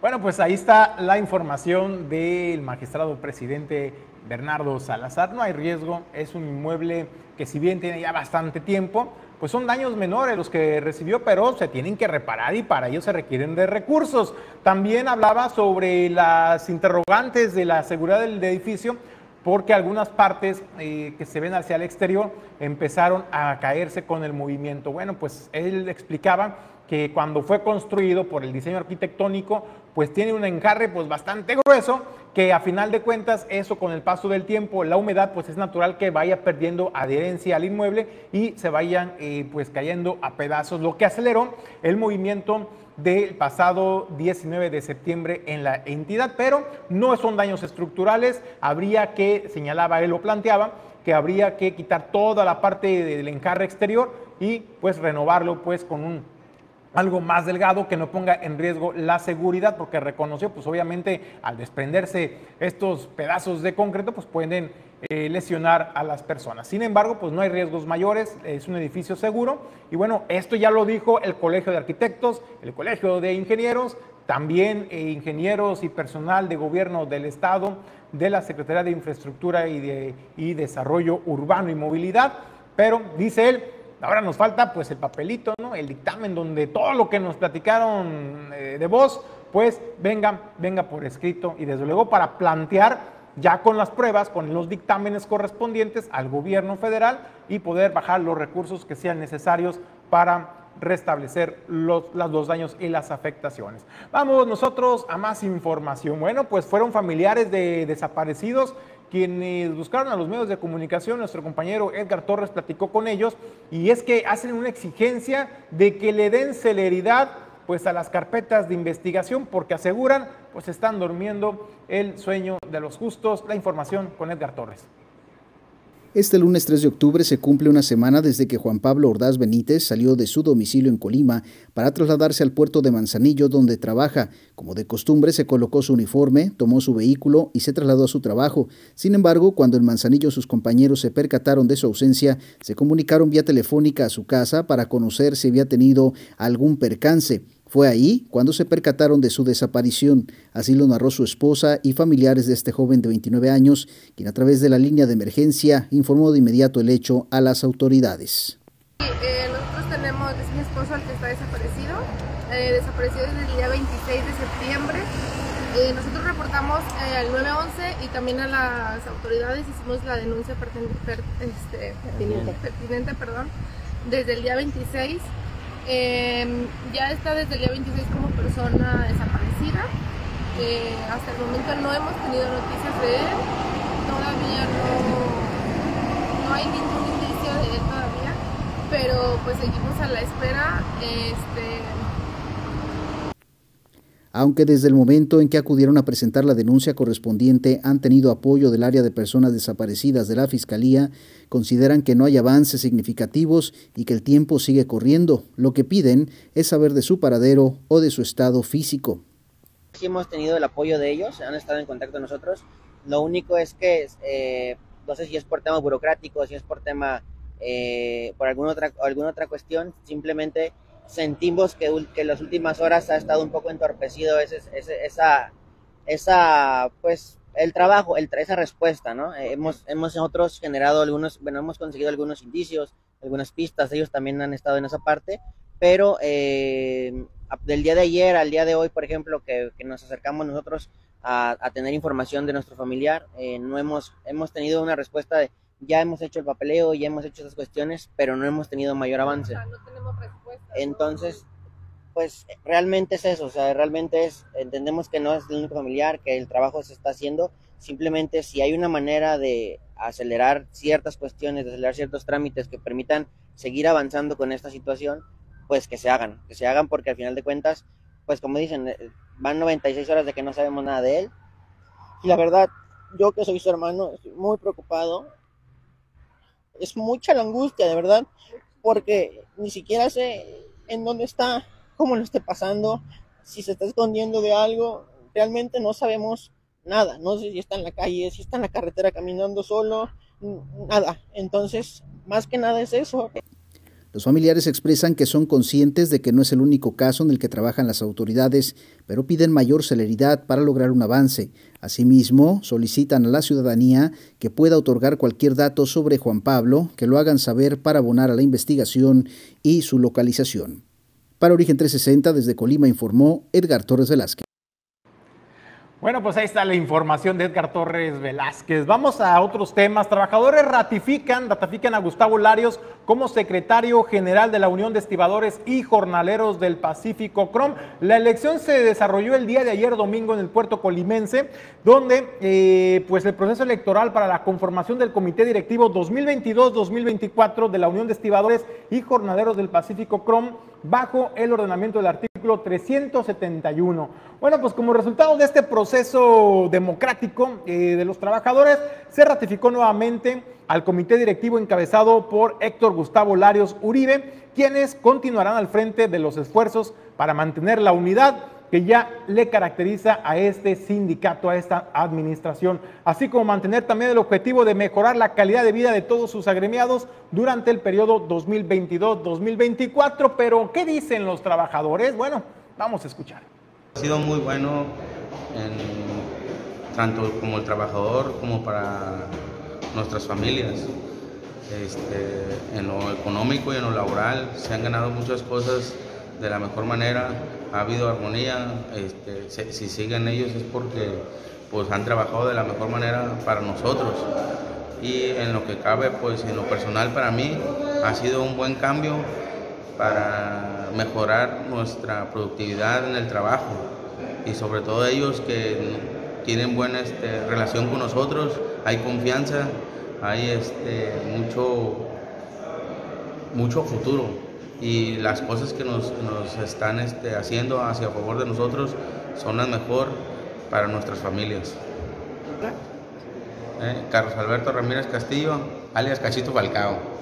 Bueno, pues ahí está la información del magistrado presidente Bernardo Salazar. No hay riesgo, es un inmueble que si bien tiene ya bastante tiempo, pues son daños menores los que recibió, pero se tienen que reparar y para ello se requieren de recursos. También hablaba sobre las interrogantes de la seguridad del edificio, porque algunas partes eh, que se ven hacia el exterior empezaron a caerse con el movimiento. Bueno, pues él explicaba que cuando fue construido por el diseño arquitectónico, pues tiene un encarre pues bastante grueso, que a final de cuentas eso con el paso del tiempo, la humedad pues es natural que vaya perdiendo adherencia al inmueble y se vayan eh, pues cayendo a pedazos, lo que aceleró el movimiento del pasado 19 de septiembre en la entidad, pero no son daños estructurales, habría que, señalaba él, lo planteaba, que habría que quitar toda la parte del encarre exterior y pues renovarlo pues con un algo más delgado que no ponga en riesgo la seguridad, porque reconoció, pues obviamente al desprenderse estos pedazos de concreto, pues pueden eh, lesionar a las personas. Sin embargo, pues no hay riesgos mayores, es un edificio seguro. Y bueno, esto ya lo dijo el Colegio de Arquitectos, el Colegio de Ingenieros, también eh, ingenieros y personal de gobierno del Estado, de la Secretaría de Infraestructura y, de, y Desarrollo Urbano y Movilidad. Pero, dice él, Ahora nos falta pues el papelito, ¿no? El dictamen donde todo lo que nos platicaron eh, de voz, pues venga, venga por escrito y desde luego para plantear ya con las pruebas, con los dictámenes correspondientes al gobierno federal y poder bajar los recursos que sean necesarios para restablecer los, los daños y las afectaciones. Vamos nosotros a más información. Bueno, pues fueron familiares de desaparecidos quienes buscaron a los medios de comunicación, nuestro compañero Edgar Torres platicó con ellos y es que hacen una exigencia de que le den celeridad pues a las carpetas de investigación porque aseguran pues están durmiendo el sueño de los justos. La información con Edgar Torres. Este lunes 3 de octubre se cumple una semana desde que Juan Pablo Ordaz Benítez salió de su domicilio en Colima para trasladarse al puerto de Manzanillo donde trabaja. Como de costumbre se colocó su uniforme, tomó su vehículo y se trasladó a su trabajo. Sin embargo, cuando en Manzanillo sus compañeros se percataron de su ausencia, se comunicaron vía telefónica a su casa para conocer si había tenido algún percance. Fue ahí cuando se percataron de su desaparición. Así lo narró su esposa y familiares de este joven de 29 años, quien a través de la línea de emergencia informó de inmediato el hecho a las autoridades. Eh, nosotros tenemos, es mi esposo el que está desaparecido, eh, desaparecido desde el día 26 de septiembre. Eh, nosotros reportamos al 911 y también a las autoridades hicimos la denuncia este, pertinente. pertinente perdón, desde el día 26 Em, ya está desde el día 26 como persona desaparecida. Eh, hasta el momento no hemos tenido noticias de él. Todavía no, no hay ningún indicio de él todavía. Pero pues seguimos a la espera. Este, aunque desde el momento en que acudieron a presentar la denuncia correspondiente han tenido apoyo del área de personas desaparecidas de la Fiscalía, consideran que no hay avances significativos y que el tiempo sigue corriendo. Lo que piden es saber de su paradero o de su estado físico. Sí hemos tenido el apoyo de ellos, han estado en contacto con nosotros. Lo único es que, eh, no sé si es por tema burocrático, si es por tema, eh, por alguna otra, alguna otra cuestión, simplemente sentimos que, que en las últimas horas ha estado un poco entorpecido ese, esa, esa, pues, el trabajo, el, esa respuesta, ¿no? Eh, hemos, hemos nosotros generado algunos, bueno, hemos conseguido algunos indicios, algunas pistas, ellos también han estado en esa parte, pero eh, del día de ayer al día de hoy, por ejemplo, que, que nos acercamos nosotros a, a, tener información de nuestro familiar, eh, no hemos, hemos tenido una respuesta de ya hemos hecho el papeleo, ya hemos hecho esas cuestiones, pero no hemos tenido mayor avance. Entonces, pues realmente es eso, o sea, realmente es, entendemos que no es el único familiar, que el trabajo se está haciendo, simplemente si hay una manera de acelerar ciertas cuestiones, de acelerar ciertos trámites que permitan seguir avanzando con esta situación, pues que se hagan, que se hagan porque al final de cuentas, pues como dicen, eh, van 96 horas de que no sabemos nada de él. Y la verdad, yo que soy su hermano, estoy muy preocupado es mucha la angustia, de verdad, porque ni siquiera sé en dónde está, cómo lo esté pasando, si se está escondiendo de algo, realmente no sabemos nada, no sé si está en la calle, si está en la carretera caminando solo, nada. Entonces, más que nada es eso. Los familiares expresan que son conscientes de que no es el único caso en el que trabajan las autoridades, pero piden mayor celeridad para lograr un avance. Asimismo, solicitan a la ciudadanía que pueda otorgar cualquier dato sobre Juan Pablo, que lo hagan saber para abonar a la investigación y su localización. Para Origen 360, desde Colima informó Edgar Torres Velázquez. Bueno, pues ahí está la información de Edgar Torres Velázquez. Vamos a otros temas. Trabajadores ratifican, ratifican a Gustavo Larios como secretario general de la Unión de Estibadores y Jornaleros del Pacífico CROM. La elección se desarrolló el día de ayer domingo en el puerto colimense, donde eh, pues el proceso electoral para la conformación del Comité Directivo 2022-2024 de la Unión de Estibadores y Jornaleros del Pacífico CROM bajo el ordenamiento del artículo 371. Bueno, pues como resultado de este proceso democrático eh, de los trabajadores, se ratificó nuevamente al comité directivo encabezado por Héctor Gustavo Larios Uribe, quienes continuarán al frente de los esfuerzos para mantener la unidad que ya le caracteriza a este sindicato, a esta administración, así como mantener también el objetivo de mejorar la calidad de vida de todos sus agremiados durante el periodo 2022-2024. Pero, ¿qué dicen los trabajadores? Bueno, vamos a escuchar. Ha sido muy bueno tanto como el trabajador como para nuestras familias. Este, en lo económico y en lo laboral se han ganado muchas cosas de la mejor manera, ha habido armonía, este, si siguen ellos es porque pues han trabajado de la mejor manera para nosotros y en lo que cabe pues en lo personal para mí ha sido un buen cambio para mejorar nuestra productividad en el trabajo y sobre todo ellos que tienen buena este, relación con nosotros, hay confianza, hay este, mucho, mucho futuro y las cosas que nos, están este, haciendo hacia favor de nosotros son las mejor para nuestras familias. Eh, Carlos Alberto Ramírez Castillo, alias Cachito Falcao.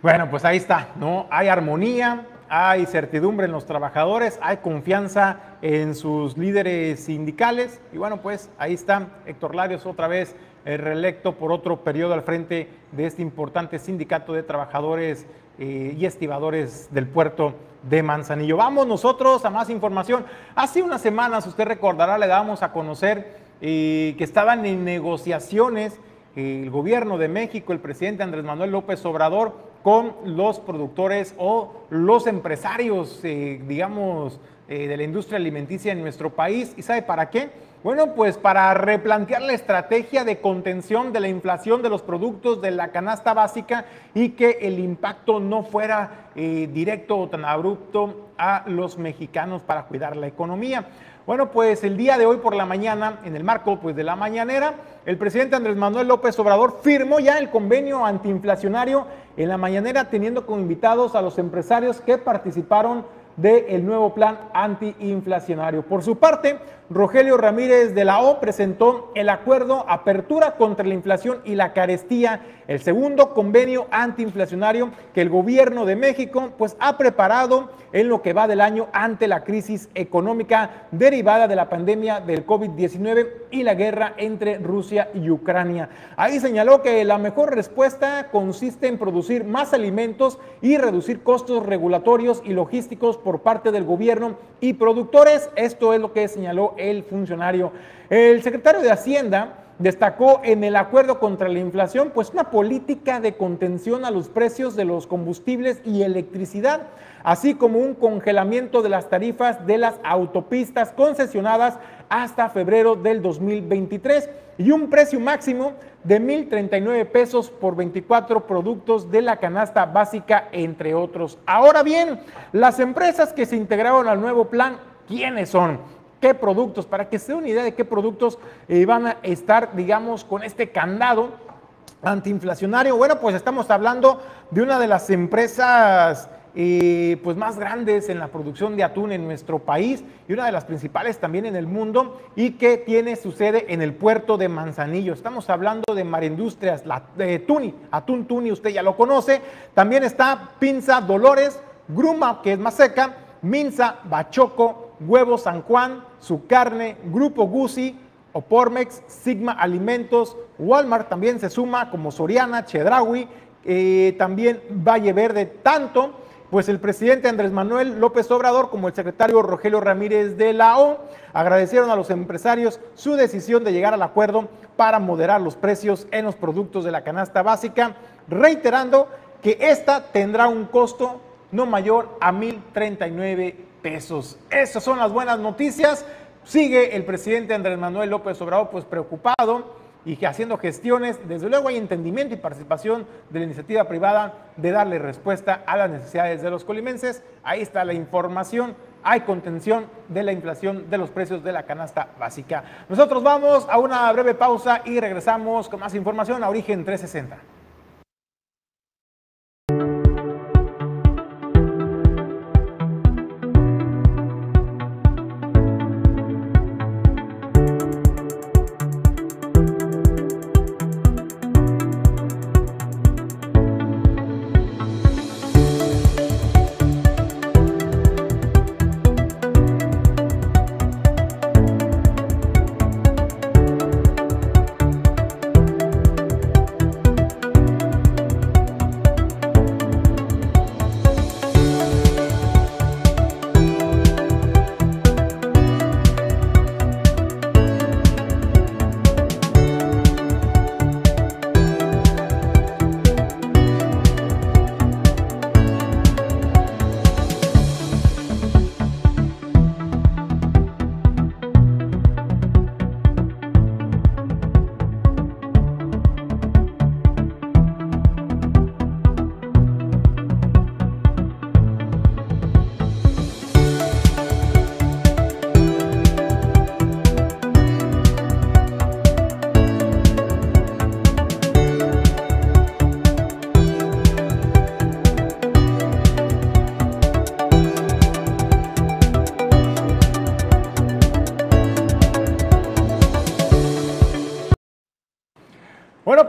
Bueno, pues ahí está, ¿no? Hay armonía, hay certidumbre en los trabajadores, hay confianza en sus líderes sindicales y bueno, pues ahí está Héctor Larios otra vez eh, reelecto por otro periodo al frente de este importante sindicato de trabajadores eh, y estibadores del puerto de Manzanillo. Vamos nosotros a más información. Hace unas semanas, usted recordará, le dábamos a conocer eh, que estaban en negociaciones el gobierno de México, el presidente Andrés Manuel López Obrador, con los productores o los empresarios, eh, digamos, de la industria alimenticia en nuestro país. ¿Y sabe para qué? Bueno, pues para replantear la estrategia de contención de la inflación de los productos de la canasta básica y que el impacto no fuera eh, directo o tan abrupto a los mexicanos para cuidar la economía. Bueno, pues el día de hoy por la mañana, en el marco pues, de la mañanera, el presidente Andrés Manuel López Obrador firmó ya el convenio antiinflacionario en la mañanera, teniendo como invitados a los empresarios que participaron del nuevo plan antiinflacionario. Por su parte, Rogelio Ramírez de la O presentó el acuerdo Apertura contra la Inflación y la Carestía, el segundo convenio antiinflacionario que el gobierno de México pues, ha preparado en lo que va del año ante la crisis económica derivada de la pandemia del COVID-19 y la guerra entre Rusia y Ucrania. Ahí señaló que la mejor respuesta consiste en producir más alimentos y reducir costos regulatorios y logísticos por parte del gobierno y productores. Esto es lo que señaló el funcionario. El secretario de Hacienda destacó en el acuerdo contra la inflación pues una política de contención a los precios de los combustibles y electricidad, así como un congelamiento de las tarifas de las autopistas concesionadas hasta febrero del 2023 y un precio máximo de 1.039 pesos por 24 productos de la canasta básica, entre otros. Ahora bien, las empresas que se integraron al nuevo plan, ¿quiénes son? ¿Qué productos? Para que se dé una idea de qué productos eh, van a estar, digamos, con este candado antiinflacionario. Bueno, pues estamos hablando de una de las empresas eh, pues más grandes en la producción de atún en nuestro país y una de las principales también en el mundo y que tiene su sede en el puerto de Manzanillo. Estamos hablando de Marindustrias, la, de Tuni, Atún Tuni, usted ya lo conoce. También está Pinza Dolores, Gruma, que es más seca, Minza, Bachoco, Huevo San Juan, Su Carne, Grupo Gucci, Opormex, Sigma Alimentos, Walmart también se suma como Soriana, Chedraui, eh, también Valle Verde, tanto pues el presidente Andrés Manuel López Obrador como el secretario Rogelio Ramírez de la O agradecieron a los empresarios su decisión de llegar al acuerdo para moderar los precios en los productos de la canasta básica, reiterando que esta tendrá un costo no mayor a 1.039 pesos. Esas son las buenas noticias. Sigue el presidente Andrés Manuel López Obrador pues preocupado y que haciendo gestiones, desde luego hay entendimiento y participación de la iniciativa privada de darle respuesta a las necesidades de los colimenses. Ahí está la información. Hay contención de la inflación de los precios de la canasta básica. Nosotros vamos a una breve pausa y regresamos con más información a Origen 360.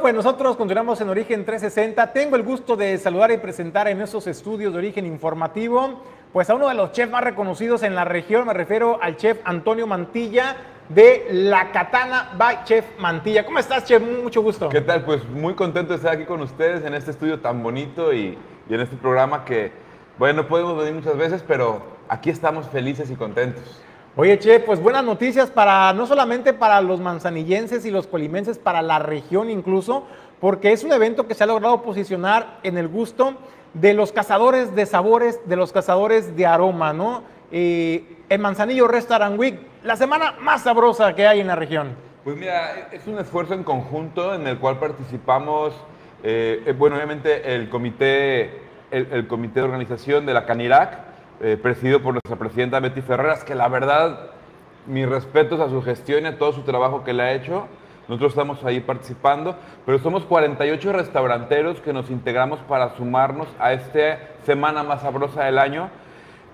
Pues nosotros continuamos en Origen 360. Tengo el gusto de saludar y presentar en esos estudios de origen informativo, pues a uno de los chefs más reconocidos en la región, me refiero al chef Antonio Mantilla de La Katana by Chef Mantilla. ¿Cómo estás, chef? Mucho gusto. ¿Qué tal? Pues muy contento de estar aquí con ustedes en este estudio tan bonito y, y en este programa que, bueno, no podemos venir muchas veces, pero aquí estamos felices y contentos. Oye, Che, pues buenas noticias para no solamente para los manzanillenses y los colimenses, para la región incluso, porque es un evento que se ha logrado posicionar en el gusto de los cazadores de sabores, de los cazadores de aroma, ¿no? Eh, el Manzanillo Restaurant Week, la semana más sabrosa que hay en la región. Pues mira, es un esfuerzo en conjunto en el cual participamos, eh, eh, bueno, obviamente el comité, el, el comité de organización de la Canirac, eh, presidido por nuestra presidenta Betty Ferreras, que la verdad, mis respetos a su gestión y a todo su trabajo que le ha hecho. Nosotros estamos ahí participando, pero somos 48 restauranteros que nos integramos para sumarnos a esta semana más sabrosa del año.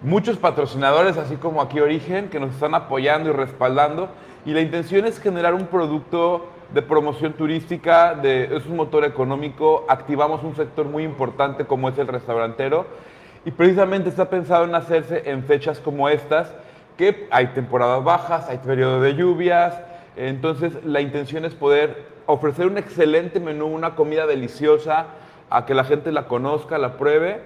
Muchos patrocinadores, así como aquí Origen, que nos están apoyando y respaldando. Y la intención es generar un producto de promoción turística, de, es un motor económico. Activamos un sector muy importante como es el restaurantero y precisamente está pensado en hacerse en fechas como estas, que hay temporadas bajas, hay periodo de lluvias, entonces la intención es poder ofrecer un excelente menú, una comida deliciosa, a que la gente la conozca, la pruebe.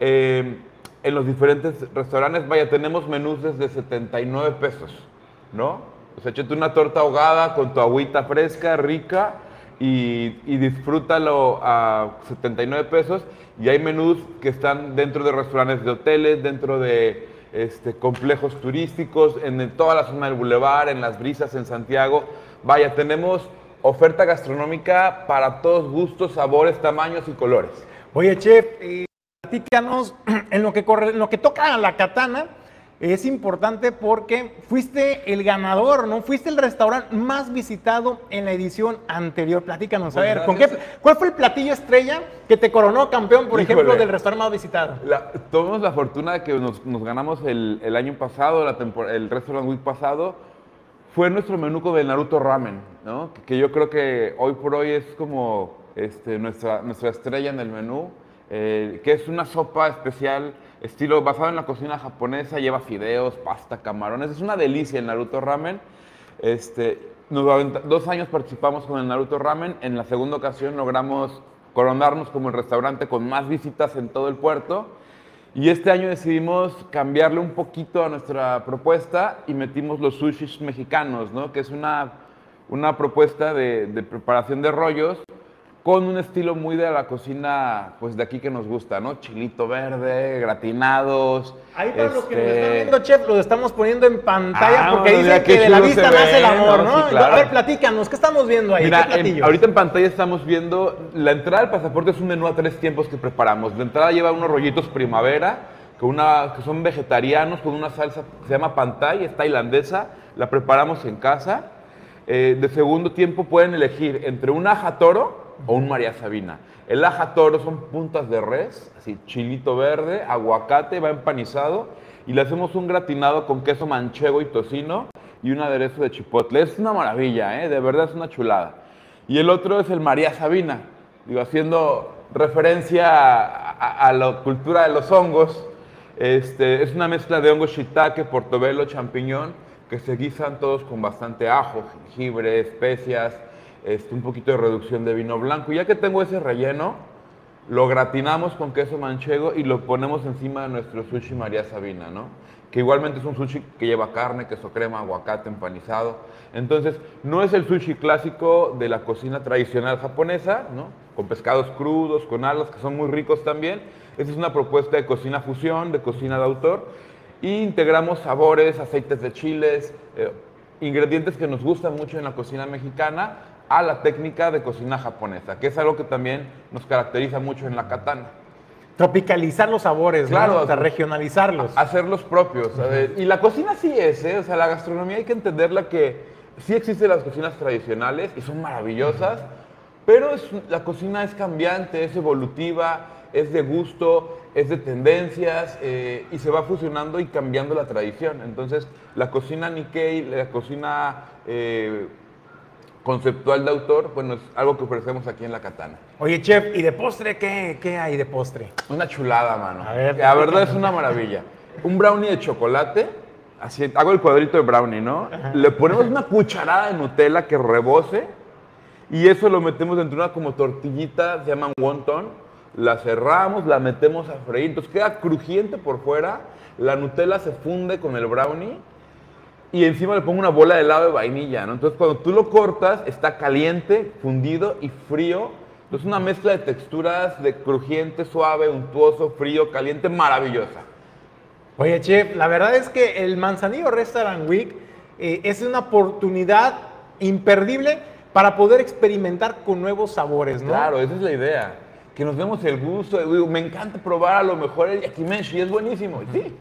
Eh, en los diferentes restaurantes, vaya, tenemos menús desde 79 pesos, ¿no? O sea, échate una torta ahogada con tu agüita fresca, rica, y, y disfrútalo a 79 pesos. Y hay menús que están dentro de restaurantes de hoteles, dentro de este, complejos turísticos, en toda la zona del Boulevard, en las brisas en Santiago. Vaya, tenemos oferta gastronómica para todos gustos, sabores, tamaños y colores. Oye, chef, eh, platícanos *clears throat* en lo que corre, en lo que toca a la katana es importante porque fuiste el ganador, ¿no? Fuiste el restaurante más visitado en la edición anterior. Platícanos, a ver, ¿con qué, ¿cuál fue el platillo estrella que te coronó campeón, por ejemplo, del restaurante más visitado? La, tuvimos la fortuna de que nos, ganamos el, año pasado, la el restaurante week pasado, fue nuestro menú con el Naruto Ramen, ¿no? Que, yo creo que hoy por hoy es como este, nuestra, nuestra estrella en el menú, eh, que es una sopa especial estilo basado en la cocina japonesa, lleva fideos, pasta, camarones, es una delicia el Naruto Ramen. Este, dos años participamos con el Naruto Ramen, en la segunda ocasión logramos coronarnos como el restaurante con más visitas en todo el puerto. Y este año decidimos cambiarle un poquito a nuestra propuesta y metimos los sushis mexicanos, ¿no? que es una, una propuesta de, de preparación de rollos con un estilo muy de la cocina, pues de aquí que nos gusta, ¿no? Chilito verde, gratinados. Ahí para los que nos este, están viendo, chef, los estamos poniendo en pantalla Ah, porque bueno, dicen que de la vista nace el amor, ¿no? ¿no? Sí, claro. A ver, platícanos, ¿qué estamos viendo ahí? Mira, ¿Qué en- platillo? ahorita en pantalla estamos viendo la entrada del pasaporte es un menú a tres tiempos que preparamos. De entrada lleva unos rollitos primavera, con una, que son vegetarianos, con una salsa que se llama pantay, es tailandesa, la preparamos en casa. Eh, de segundo tiempo pueden elegir entre un aja toro o un María Sabina. El aja toro son puntas de res, así chilito verde, aguacate, va empanizado y le hacemos un gratinado con queso manchego y tocino y un aderezo de chipotle. Es una maravilla, ¿eh? de verdad es una chulada. Y el otro es el María Sabina, digo, haciendo referencia a, la cultura de los hongos. Este, es una mezcla de hongo shiitake, portobelo, champiñón, que se guisan todos con bastante ajo, jengibre, especias, este, un poquito de reducción de vino blanco. Y ya que tengo ese relleno, lo gratinamos con queso manchego y lo ponemos encima de nuestro sushi María Sabina, ¿no? Que igualmente es un sushi que lleva carne, queso crema, aguacate, empanizado. Entonces, no es el sushi clásico de la cocina tradicional japonesa, ¿no? Con pescados crudos, con alas, que son muy ricos también. Esta es una propuesta de cocina fusión, de cocina de autor. Y integramos sabores, aceites de chiles, eh, ingredientes que nos gustan mucho en la cocina mexicana a la técnica de cocina japonesa, que es algo que también nos caracteriza mucho en la katana. Tropicalizar los sabores, Claro, ¿no? O sea, regionalizarlos. Hacerlos propios. ver, Y la cocina sí es, ¿eh? O sea, la gastronomía hay que entenderla que sí existen las cocinas tradicionales y son maravillosas, pero es- la cocina es cambiante, es evolutiva, es de gusto, es de tendencias eh, y se va fusionando y cambiando la tradición. Entonces, la cocina Nikkei, la cocina eh, conceptual de autor, bueno, es algo que ofrecemos aquí en la Katana. Oye, chef, ¿y de postre qué, qué hay de postre? Una chulada, mano. A ver, la verdad es una maravilla. Un brownie de chocolate, así, hago el cuadrito de brownie, ¿no? Le ponemos una cucharada de Nutella que rebose y eso lo metemos dentro de una como tortillita, se llaman wonton. La cerramos, la metemos a freír, entonces queda crujiente por fuera, la Nutella se funde con el brownie y encima le pongo una bola de helado de vainilla, ¿no? Entonces cuando tú lo cortas, está caliente, fundido y frío. Entonces una mezcla de texturas de crujiente, suave, untuoso, frío, caliente, maravillosa. Oye, chef, la verdad es que el Manzanillo Restaurant Week eh, es una oportunidad imperdible para poder experimentar con nuevos sabores, ¿no? Claro, esa es la idea. Que nos demos el gusto. Me encanta probar a lo mejor el yakimeshi, es buenísimo. Sí,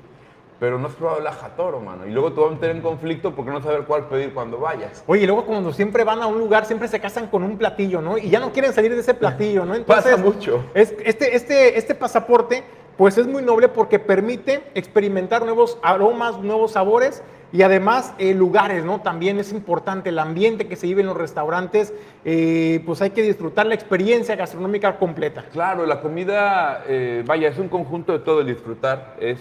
pero no has probado el ajatoro, mano. Y luego te vas a meter en conflicto porque no saber cuál pedir cuando vayas. Oye, y luego cuando siempre van a un lugar, siempre se casan con un platillo, ¿no? Y ya no quieren salir de ese platillo, ¿no? *laughs* Entonces, Pasa mucho. Es, este, este, este pasaporte, pues es muy noble porque permite experimentar nuevos aromas, nuevos sabores y además eh, lugares, ¿no? También es importante el ambiente que se vive en los restaurantes, eh, pues hay que disfrutar la experiencia gastronómica completa. Claro, la comida, eh, vaya, es un conjunto de todo el disfrutar. Es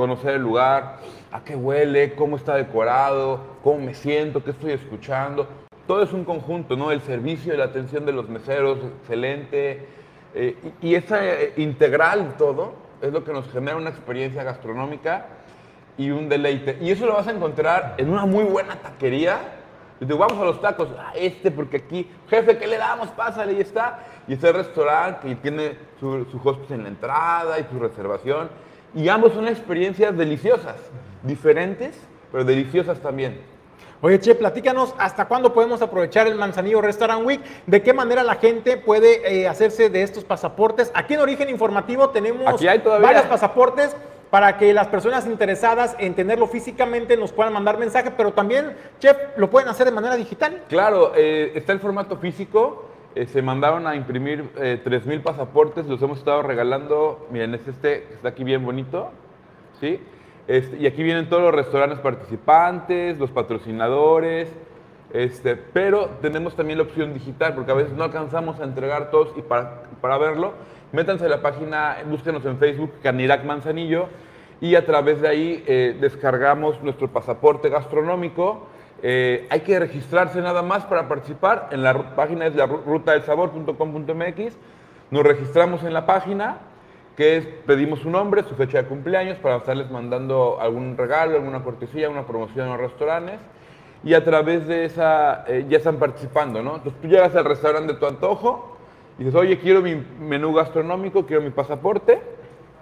conocer el lugar, a qué huele, cómo está decorado, cómo me siento, qué estoy escuchando. Todo es un conjunto, ¿no? El servicio y la atención de los meseros, excelente. Eh, y, y esa eh, integral todo es lo que nos genera una experiencia gastronómica y un deleite. Y eso lo vas a encontrar en una muy buena taquería. Y vamos a los tacos, ah, este, porque aquí, jefe, ¿qué le damos? Pásale, y está. Y está el restaurante que tiene su, su hospice en la entrada y su reservación. Y ambos son experiencias deliciosas, diferentes, pero deliciosas también. Oye, Che, platícanos hasta cuándo podemos aprovechar el Manzanillo Restaurant Week, de qué manera la gente puede eh, hacerse de estos pasaportes. Aquí en Origen Informativo tenemos hay varios pasaportes para que las personas interesadas en tenerlo físicamente nos puedan mandar mensaje, pero también, Chef, lo pueden hacer de manera digital. Claro, eh, está el formato físico. Eh, se mandaron a imprimir eh, 3.000 pasaportes, los hemos estado regalando. Miren, es este que está aquí bien bonito. ¿sí? Este, y aquí vienen todos los restaurantes participantes, los patrocinadores. Este, pero tenemos también la opción digital, porque a veces no alcanzamos a entregar todos y para, para verlo, métanse a la página, búsquenos en Facebook, Canirac Manzanillo, y a través de ahí eh, descargamos nuestro pasaporte gastronómico. Eh, hay que registrarse nada más para participar. En la página es la ru- rutadelsabor.com.mx. Nos registramos en la página, que es, pedimos su nombre, su fecha de cumpleaños, para estarles mandando algún regalo, alguna cortesía, una promoción en los restaurantes. Y a través de esa, eh, ya están participando, ¿no? Entonces tú llegas al restaurante de tu antojo y dices, oye, quiero mi menú gastronómico, quiero mi pasaporte.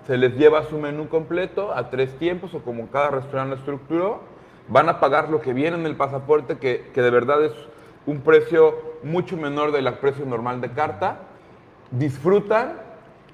Se les lleva su menú completo a tres tiempos o como cada restaurante lo estructuró. Van a pagar lo que viene en el pasaporte, que, que de verdad es un precio mucho menor del precio normal de carta. Disfrutan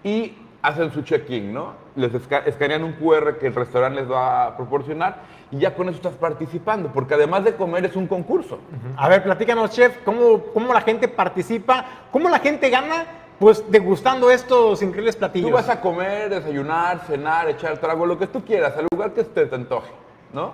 y hacen su check-in, ¿no? Les esca- escanean un QR que el restaurante les va a proporcionar y ya con eso estás participando, porque además de comer es un concurso. A ver, platícanos, chef, ¿cómo, cómo la gente participa? ¿Cómo la gente gana? Pues degustando estos increíbles platillos. Tú vas a comer, desayunar, cenar, echar trago, lo que tú quieras, al lugar que te antoje, ¿no?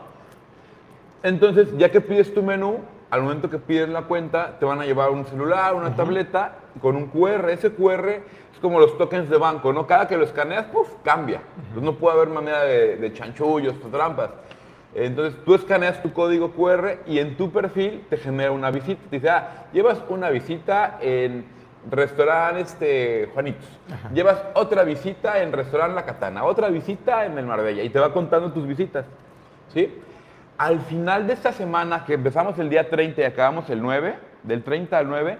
Entonces, ya que pides tu menú, al momento que pides la cuenta, te van a llevar un celular, una tableta con un QR. Ese QR es como los tokens de banco, ¿no? Cada que lo escaneas, ¡puf! cambia. Entonces, no puede haber manera de, de chanchullos o trampas. Entonces, tú escaneas tu código QR y en tu perfil te genera una visita. Te dice, ah, llevas una visita en restaurante este, Juanitos. Llevas otra visita en restaurante La Katana, otra visita en el Marbella y te va contando tus visitas. ¿Sí? Al final de esta semana, que empezamos el día 30 y acabamos el 9, del 30 al 9,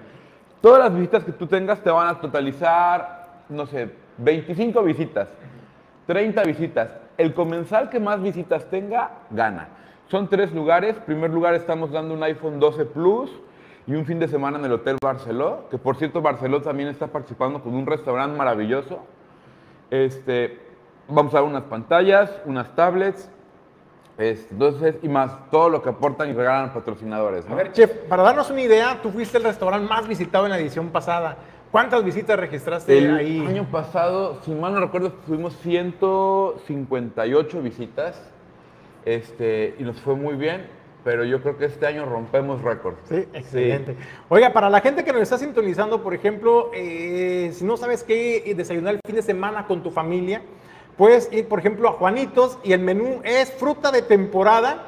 todas las visitas que tú tengas te van a totalizar, no sé, 25 visitas, 30 visitas. El comensal que más visitas tenga, gana. Son tres lugares. En primer lugar estamos dando un iPhone 12 Plus y un fin de semana en el Hotel Barceló, que por cierto Barceló también está participando con un restaurante maravilloso. Este, vamos a dar unas pantallas, unas tablets, entonces, y más todo lo que aportan y regalan patrocinadores. ¿no? A ver, chef, para darnos una idea, tú fuiste el restaurante más visitado en la edición pasada. ¿Cuántas visitas registraste El ahí? año pasado, si mal no recuerdo, tuvimos 158 visitas este, y nos fue muy bien, pero yo creo que este año rompemos récord. Sí, excelente. Oiga, para la gente que nos está sintonizando, por ejemplo, eh, si no sabes qué desayunar el fin de semana con tu familia, puedes ir, por ejemplo, a Juanitos y el menú es fruta de temporada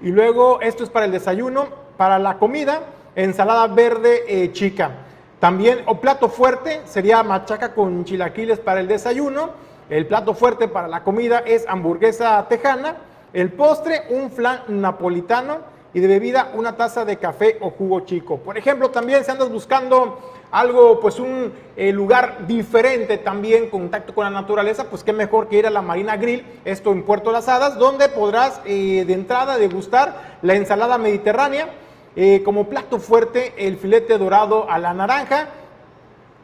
y luego esto es para el desayuno, para la comida, ensalada verde eh, chica. También, o plato fuerte, sería machaca con chilaquiles para el desayuno. El plato fuerte para la comida es hamburguesa tejana. El postre, un flan napolitano. Y de bebida, una taza de café o jugo chico. Por ejemplo, también si andas buscando algo, pues un eh, lugar diferente también, contacto con la naturaleza, pues qué mejor que ir a la Marina Grill, esto en Puerto Las Hadas, donde podrás eh, de entrada degustar la ensalada mediterránea. Eh, como plato fuerte, el filete dorado a la naranja.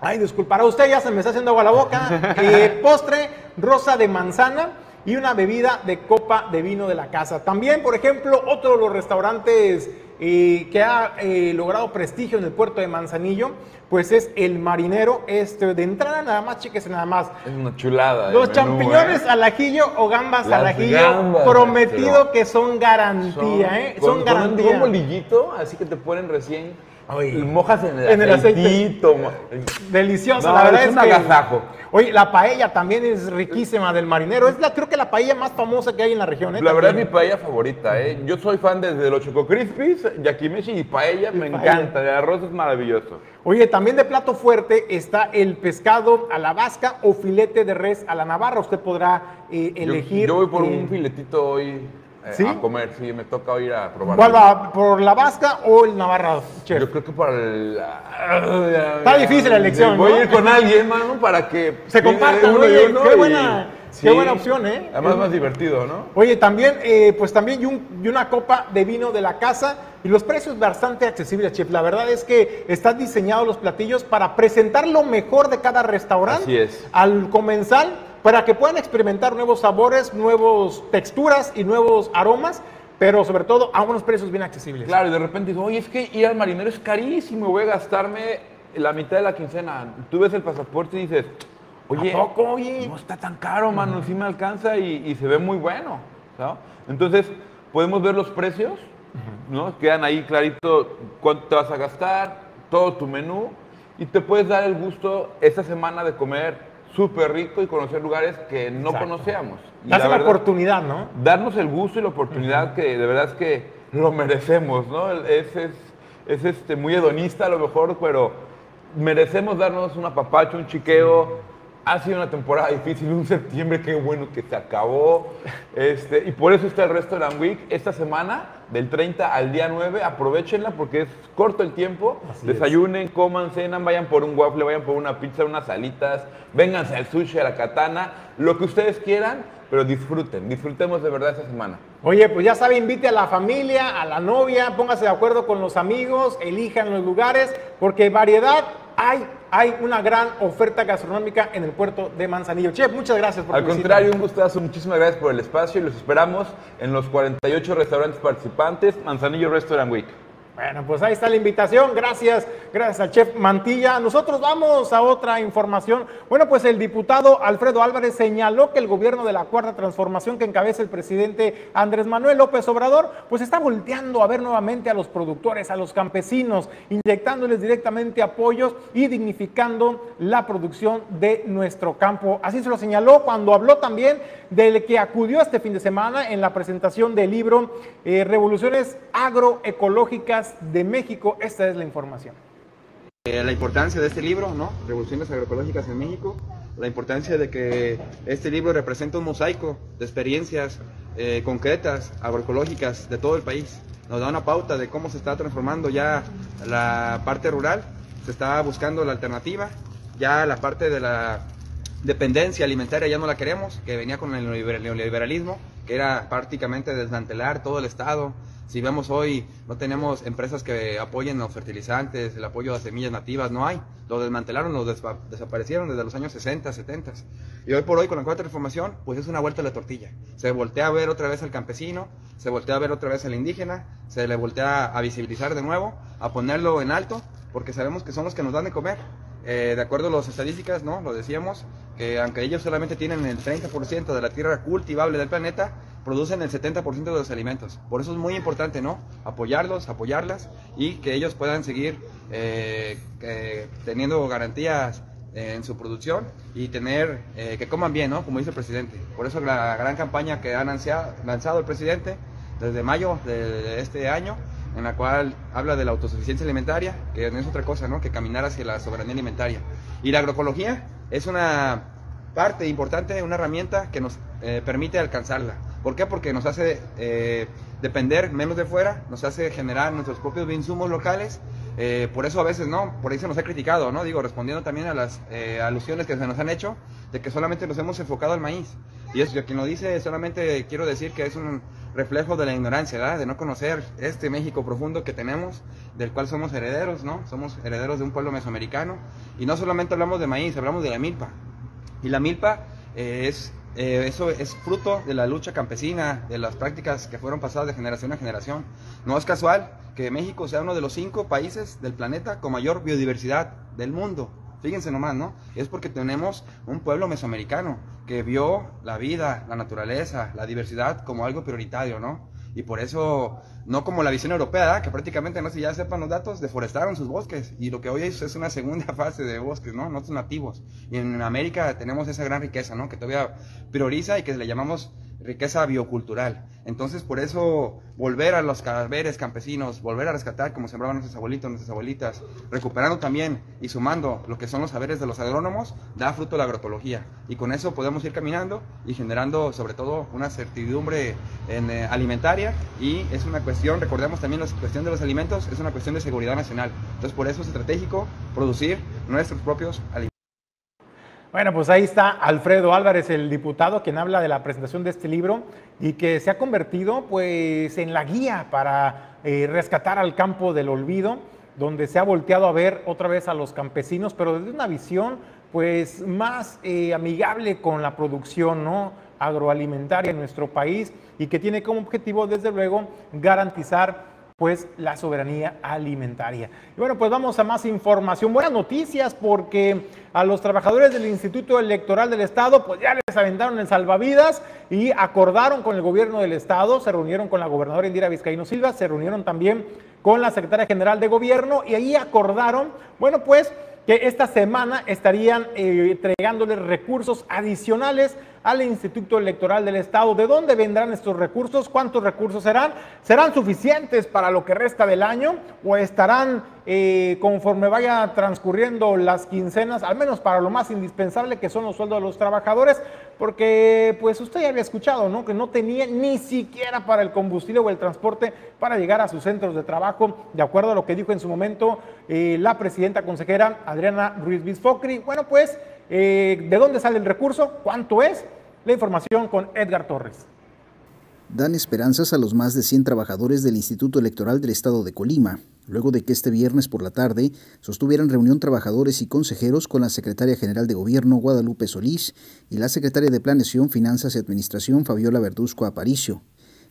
Ay, disculpará usted, ya se me está haciendo agua la boca. *laughs* Postre, rosa de manzana y una bebida de copa de vino de la casa. También, por ejemplo, otro de los restaurantes eh, que ha eh, logrado prestigio en el puerto de Manzanillo, pues es el marinero. Este, de entrada nada más, chiques, nada más. Es una chulada. Los menú, champiñones ¿eh? al ajillo o gambas Las al ajillo, gambas, prometido que son garantía, ¿eh? con- Son con garantía. Un bolillito, así que te ponen recién. Y mojas en el, En el aceite. Delicioso, No, la verdad es es, un que- agasajo. Oye, la paella también es riquísima del marinero. Es la, creo que la paella más famosa que hay en la región. ¿eh? La verdad es mi paella favorita, ¿eh? Yo soy fan desde los Choco Crispies, yakimeshi y paella, me paella. encanta. El arroz es maravilloso. Oye, también de plato fuerte está el pescado a la vasca o filete de res a la navarra. Usted podrá eh, Yo- elegir. Yo, voy por un filetito hoy eh, ¿Sí? a comer, sí, me toca ir a probar. ¿Cuál va? ¿Por la vasca o el navarra, chef? Yo creo que para el... Está difícil la elección, Voy ¿no? a ir con alguien, mano, para que... *laughs* Se compartan, uno y oye, uno qué y- buena- qué buena opción, ¿eh? Además más divertido, ¿no? Oye, también, eh, pues también y, un- y una copa de vino de la casa y los precios bastante accesibles, chef. La verdad es que están diseñados los platillos para presentar lo mejor de cada restaurante Así es. al comensal para que puedan experimentar nuevos sabores, nuevas texturas y nuevos aromas, pero sobre todo a unos precios bien accesibles. Claro, y de repente digo, oye, es que ir al marinero es carísimo, voy a gastarme la mitad de la quincena. Tú ves el pasaporte y dices, oye, ¿A poco, oye? no está tan caro, mano, sí me alcanza y, y se ve muy bueno. ¿no? Entonces, podemos ver los precios, ¿no? Quedan ahí clarito cuánto te vas a gastar, todo tu menú, y te puedes dar el gusto esta semana de comer súper rico y conocer lugares que no Exacto. conocíamos. Y Dase la verdad- oportunidad, ¿no? darnos el gusto y la oportunidad que de verdad es que lo merecemos, ¿no? Es, es, es, este, muy hedonista a lo mejor, pero merecemos darnos un apapacho, un chiqueo. Ha sido una temporada difícil, un septiembre, qué bueno que se acabó. Este, y por eso está el Restaurant Week esta semana, del 30 al día 9. Aprovechenla porque es corto el tiempo. Desayunen, coman, cenan, vayan por un waffle, vayan por una pizza, unas salitas, vénganse al sushi, a la katana, lo que ustedes quieran, pero disfruten, disfrutemos de verdad esta semana. Oye, pues ya sabe, invite a la familia, a la novia, póngase de acuerdo con los amigos, elijan los lugares, porque variedad hay, hay una gran oferta gastronómica en el puerto de Manzanillo. Chef, muchas gracias por Al contrario, un gustazo, muchísimas gracias por el espacio y los esperamos en los 48 restaurantes participantes, Manzanillo Restaurant Week. Bueno, pues ahí está la invitación. Gracias, gracias al chef Mantilla. Nosotros vamos a otra información. Bueno, pues el diputado Alfredo Álvarez señaló que el gobierno de la Cuarta Transformación que encabeza el presidente Andrés Manuel López Obrador, pues está volteando a ver nuevamente a los productores, a los campesinos, inyectándoles directamente apoyos y dignificando la producción de nuestro campo. Así se lo señaló cuando habló también del que acudió este fin de semana en la presentación del libro eh, Revoluciones Agroecológicas de México. Esta es la información. Eh, la importancia de este libro, ¿no? Revoluciones agroecológicas en México, la importancia de que este libro representa un mosaico de experiencias eh, concretas, agroecológicas de todo el país. Nos da una pauta de cómo se está transformando ya la parte rural, se está buscando la alternativa, ya la parte de la dependencia alimentaria ya no la queremos, que venía con el neoliberalismo, que era prácticamente desmantelar todo el Estado, si vemos hoy, no tenemos empresas que apoyen los fertilizantes, el apoyo a semillas nativas, no hay. Lo desmantelaron, lo desaparecieron desde los años 60, 70. Y hoy por hoy, con la cuarta transformación, pues es una vuelta a la tortilla. Se voltea a ver otra vez al campesino, se voltea a ver otra vez al indígena, se le voltea a visibilizar de nuevo, a ponerlo en alto, porque sabemos que son los que nos dan de comer. Eh, de acuerdo a las estadísticas, ¿no? Lo decíamos, que aunque ellos solamente tienen el 30% de la tierra cultivable del planeta, producen el 70% de los alimentos. Por eso es muy importante, ¿no? Apoyarlos, apoyarlas y que ellos puedan seguir eh, teniendo garantías en su producción y tener eh, que coman bien, ¿no? Como dice el presidente. Por eso la gran campaña que ha lanzado el presidente desde mayo de este año, en la cual habla de la autosuficiencia alimentaria, que no es otra cosa, ¿no? Que caminar hacia la soberanía alimentaria. Y la agroecología es una parte importante, una herramienta que nos eh, permite alcanzarla. ¿Por qué? Porque nos hace eh, depender menos de fuera, nos hace generar nuestros propios insumos locales. Eh, por eso a veces, ¿no? Por ahí se nos ha criticado, ¿no? Digo, respondiendo también a las eh, alusiones que se nos han hecho de que solamente nos hemos enfocado al maíz. Y eso, quien lo dice, solamente quiero decir que es un reflejo de la ignorancia, ¿verdad? De no conocer este México profundo que tenemos, del cual somos herederos, ¿no? Somos herederos de un pueblo mesoamericano. Y no solamente hablamos de maíz, hablamos de la milpa. Y la milpa es eh, eso es fruto de la lucha campesina, de las prácticas que fueron pasadas de generación a generación. No es casual que México sea uno de los cinco países del planeta con mayor biodiversidad del mundo. Fíjense nomás, ¿no? Es porque tenemos un pueblo mesoamericano que vio la vida, la naturaleza, la diversidad como algo prioritario, ¿no? Y por eso, no como la visión europea, que prácticamente, no sé si ya sepan los datos, deforestaron sus bosques. Y lo que hoy es, es una segunda *laughs* fase de bosques, ¿no? No son nativos. Y en América tenemos esa gran riqueza, ¿no? Que todavía prioriza y que le llamamos riqueza biocultural. Entonces, por eso, volver a los saberes campesinos, volver a rescatar como sembraban nuestros abuelitos, nuestras abuelitas, recuperando también y sumando lo que son los saberes de los agrónomos, da fruto la agroecología. Y con eso podemos ir caminando y generando, sobre todo, una certidumbre en, eh, alimentaria. Y es una cuestión, recordemos también la cuestión de los alimentos, es una cuestión de seguridad nacional. Entonces, por eso es estratégico producir nuestros propios alimentos. Bueno, pues ahí está Alfredo Álvarez, el diputado, quien habla de la presentación de este libro y que se ha convertido pues en la guía para eh, rescatar al campo del olvido, donde se ha volteado a ver otra vez a los campesinos, pero desde una visión pues más eh, amigable con la producción agroalimentaria en nuestro país y que tiene como objetivo desde luego garantizar pues la soberanía alimentaria. Y bueno, pues vamos a más información. Buenas noticias porque a los trabajadores del Instituto Electoral del Estado pues ya les aventaron el salvavidas y acordaron con el gobierno del Estado, se reunieron con la gobernadora Indira Vizcaíno Silva, se reunieron también con la secretaria general de gobierno y ahí acordaron, bueno, pues que esta semana estarían eh, entregándoles recursos adicionales al Instituto Electoral del Estado. ¿De dónde vendrán estos recursos? ¿Cuántos recursos serán? ¿Serán suficientes para lo que resta del año o estarán eh, conforme vaya transcurriendo las quincenas, al menos para lo más indispensable que son los sueldos de los trabajadores, porque pues usted ya había escuchado, ¿no? Que no tenía ni siquiera para el combustible o el transporte para llegar a sus centros de trabajo, de acuerdo a lo que dijo en su momento eh, la presidenta consejera Adriana Ruiz Bisfocri. Bueno, pues, eh, ¿de dónde sale el recurso? ¿Cuánto es? La información con Edgar Torres dan esperanzas a los más de 100 trabajadores del Instituto Electoral del Estado de Colima, luego de que este viernes por la tarde sostuvieran reunión trabajadores y consejeros con la secretaria general de Gobierno Guadalupe Solís y la secretaria de Planeación, Finanzas y Administración Fabiola Verduzco Aparicio.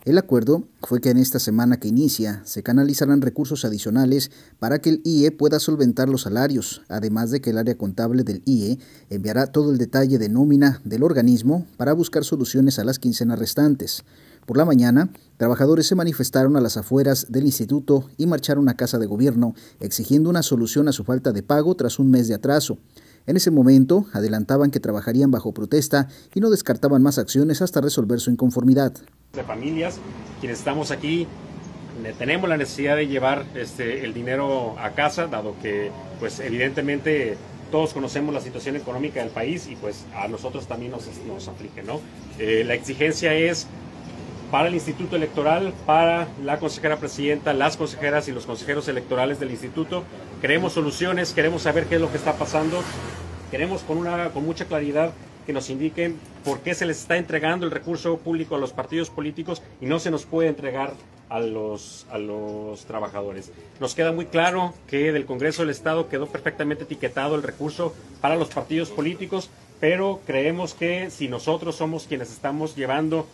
El acuerdo fue que en esta semana que inicia se canalizarán recursos adicionales para que el IE pueda solventar los salarios, además de que el área contable del IE enviará todo el detalle de nómina del organismo para buscar soluciones a las quincenas restantes. Por la mañana, trabajadores se manifestaron a las afueras del instituto y marcharon a casa de gobierno exigiendo una solución a su falta de pago tras un mes de atraso. En ese momento, adelantaban que trabajarían bajo protesta y no descartaban más acciones hasta resolver su inconformidad. De familias, quienes estamos aquí, tenemos la necesidad de llevar este, el dinero a casa, dado que, pues, evidentemente todos conocemos la situación económica del país y pues a nosotros también nos, nos aflige, ¿no? Eh, la exigencia es para el Instituto Electoral, para la consejera presidenta, las consejeras y los consejeros electorales del instituto. Queremos soluciones, queremos saber qué es lo que está pasando, queremos con, una, con mucha claridad que nos indiquen por qué se les está entregando el recurso público a los partidos políticos y no se nos puede entregar a los, a los trabajadores. Nos queda muy claro que del Congreso del Estado quedó perfectamente etiquetado el recurso para los partidos políticos, pero creemos que si nosotros somos quienes estamos llevando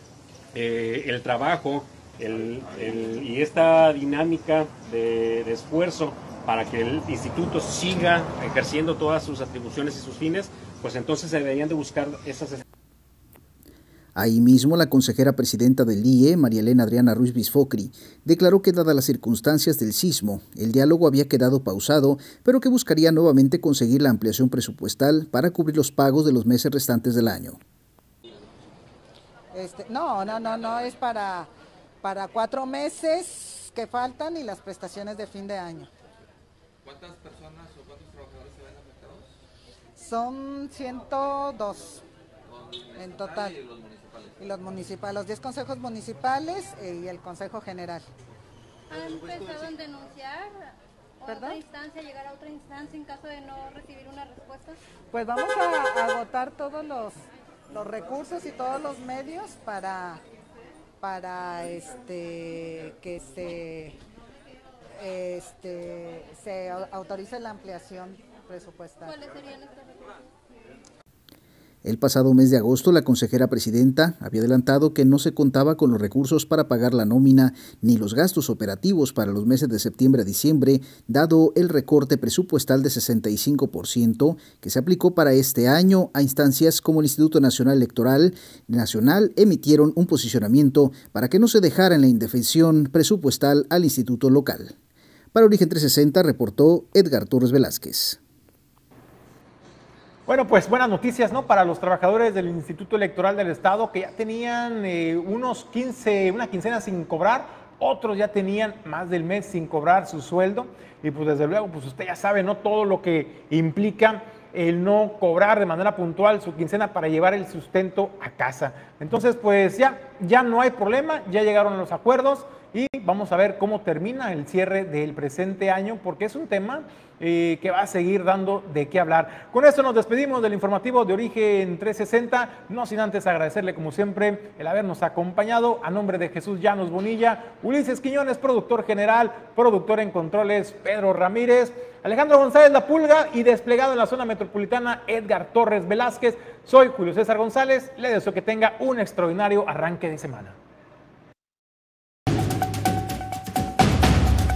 eh, el trabajo y esta dinámica de, esfuerzo para que el instituto siga ejerciendo todas sus atribuciones y sus fines, pues entonces se deberían de buscar esas Ahí mismo, la consejera presidenta del IE, María Elena Adriana Ruiz Bisfocri, declaró que dadas las circunstancias del sismo, el diálogo había quedado pausado, pero que buscaría nuevamente conseguir la ampliación presupuestal para cubrir los pagos de los meses restantes del año. Este, no, no, no, no, es para, para cuatro meses que faltan y las prestaciones de fin de año. ¿Cuántas personas o cuántos trabajadores se ven afectados? Son 102 en total. ¿Y los municipales? Y los municipales, los 10 consejos municipales y el consejo general. ¿Han pensado en denunciar a otra instancia, llegar a otra instancia en caso de no recibir una respuesta? Pues vamos a agotar todos los los recursos y todos los medios para, para este, que se, este, se autorice la ampliación presupuestal. ¿Cuáles serían estos? El pasado mes de agosto, la consejera presidenta había adelantado que no se contaba con los recursos para pagar la nómina ni los gastos operativos para los meses de septiembre a diciembre, dado el recorte presupuestal de 65% que se aplicó para este año a instancias como el Instituto Nacional Electoral Nacional emitieron un posicionamiento para que no se dejara en la indefensión presupuestal al instituto local. Para Origen 360 reportó Edgar Torres Velázquez. Bueno, pues buenas noticias, ¿no? Para los trabajadores del Instituto Electoral del Estado que ya tenían eh, unos 15, una quincena sin cobrar, otros ya tenían más del mes sin cobrar su sueldo y pues desde luego, pues usted ya sabe, ¿no? Todo lo que implica el no cobrar de manera puntual su quincena para llevar el sustento a casa. Entonces, pues ya, ya no hay problema, ya llegaron los acuerdos y vamos a ver cómo termina el cierre del presente año, porque es un tema eh, que va a seguir dando de qué hablar. Con esto nos despedimos del informativo de Origen 360, no sin antes agradecerle como siempre el habernos acompañado a nombre de Jesús Llanos Bonilla, Ulises Quiñones, productor general, productor en controles Pedro Ramírez, Alejandro González La Pulga y desplegado en la zona metropolitana Edgar Torres Velázquez. Soy Julio César González, le deseo que tenga un extraordinario arranque de semana.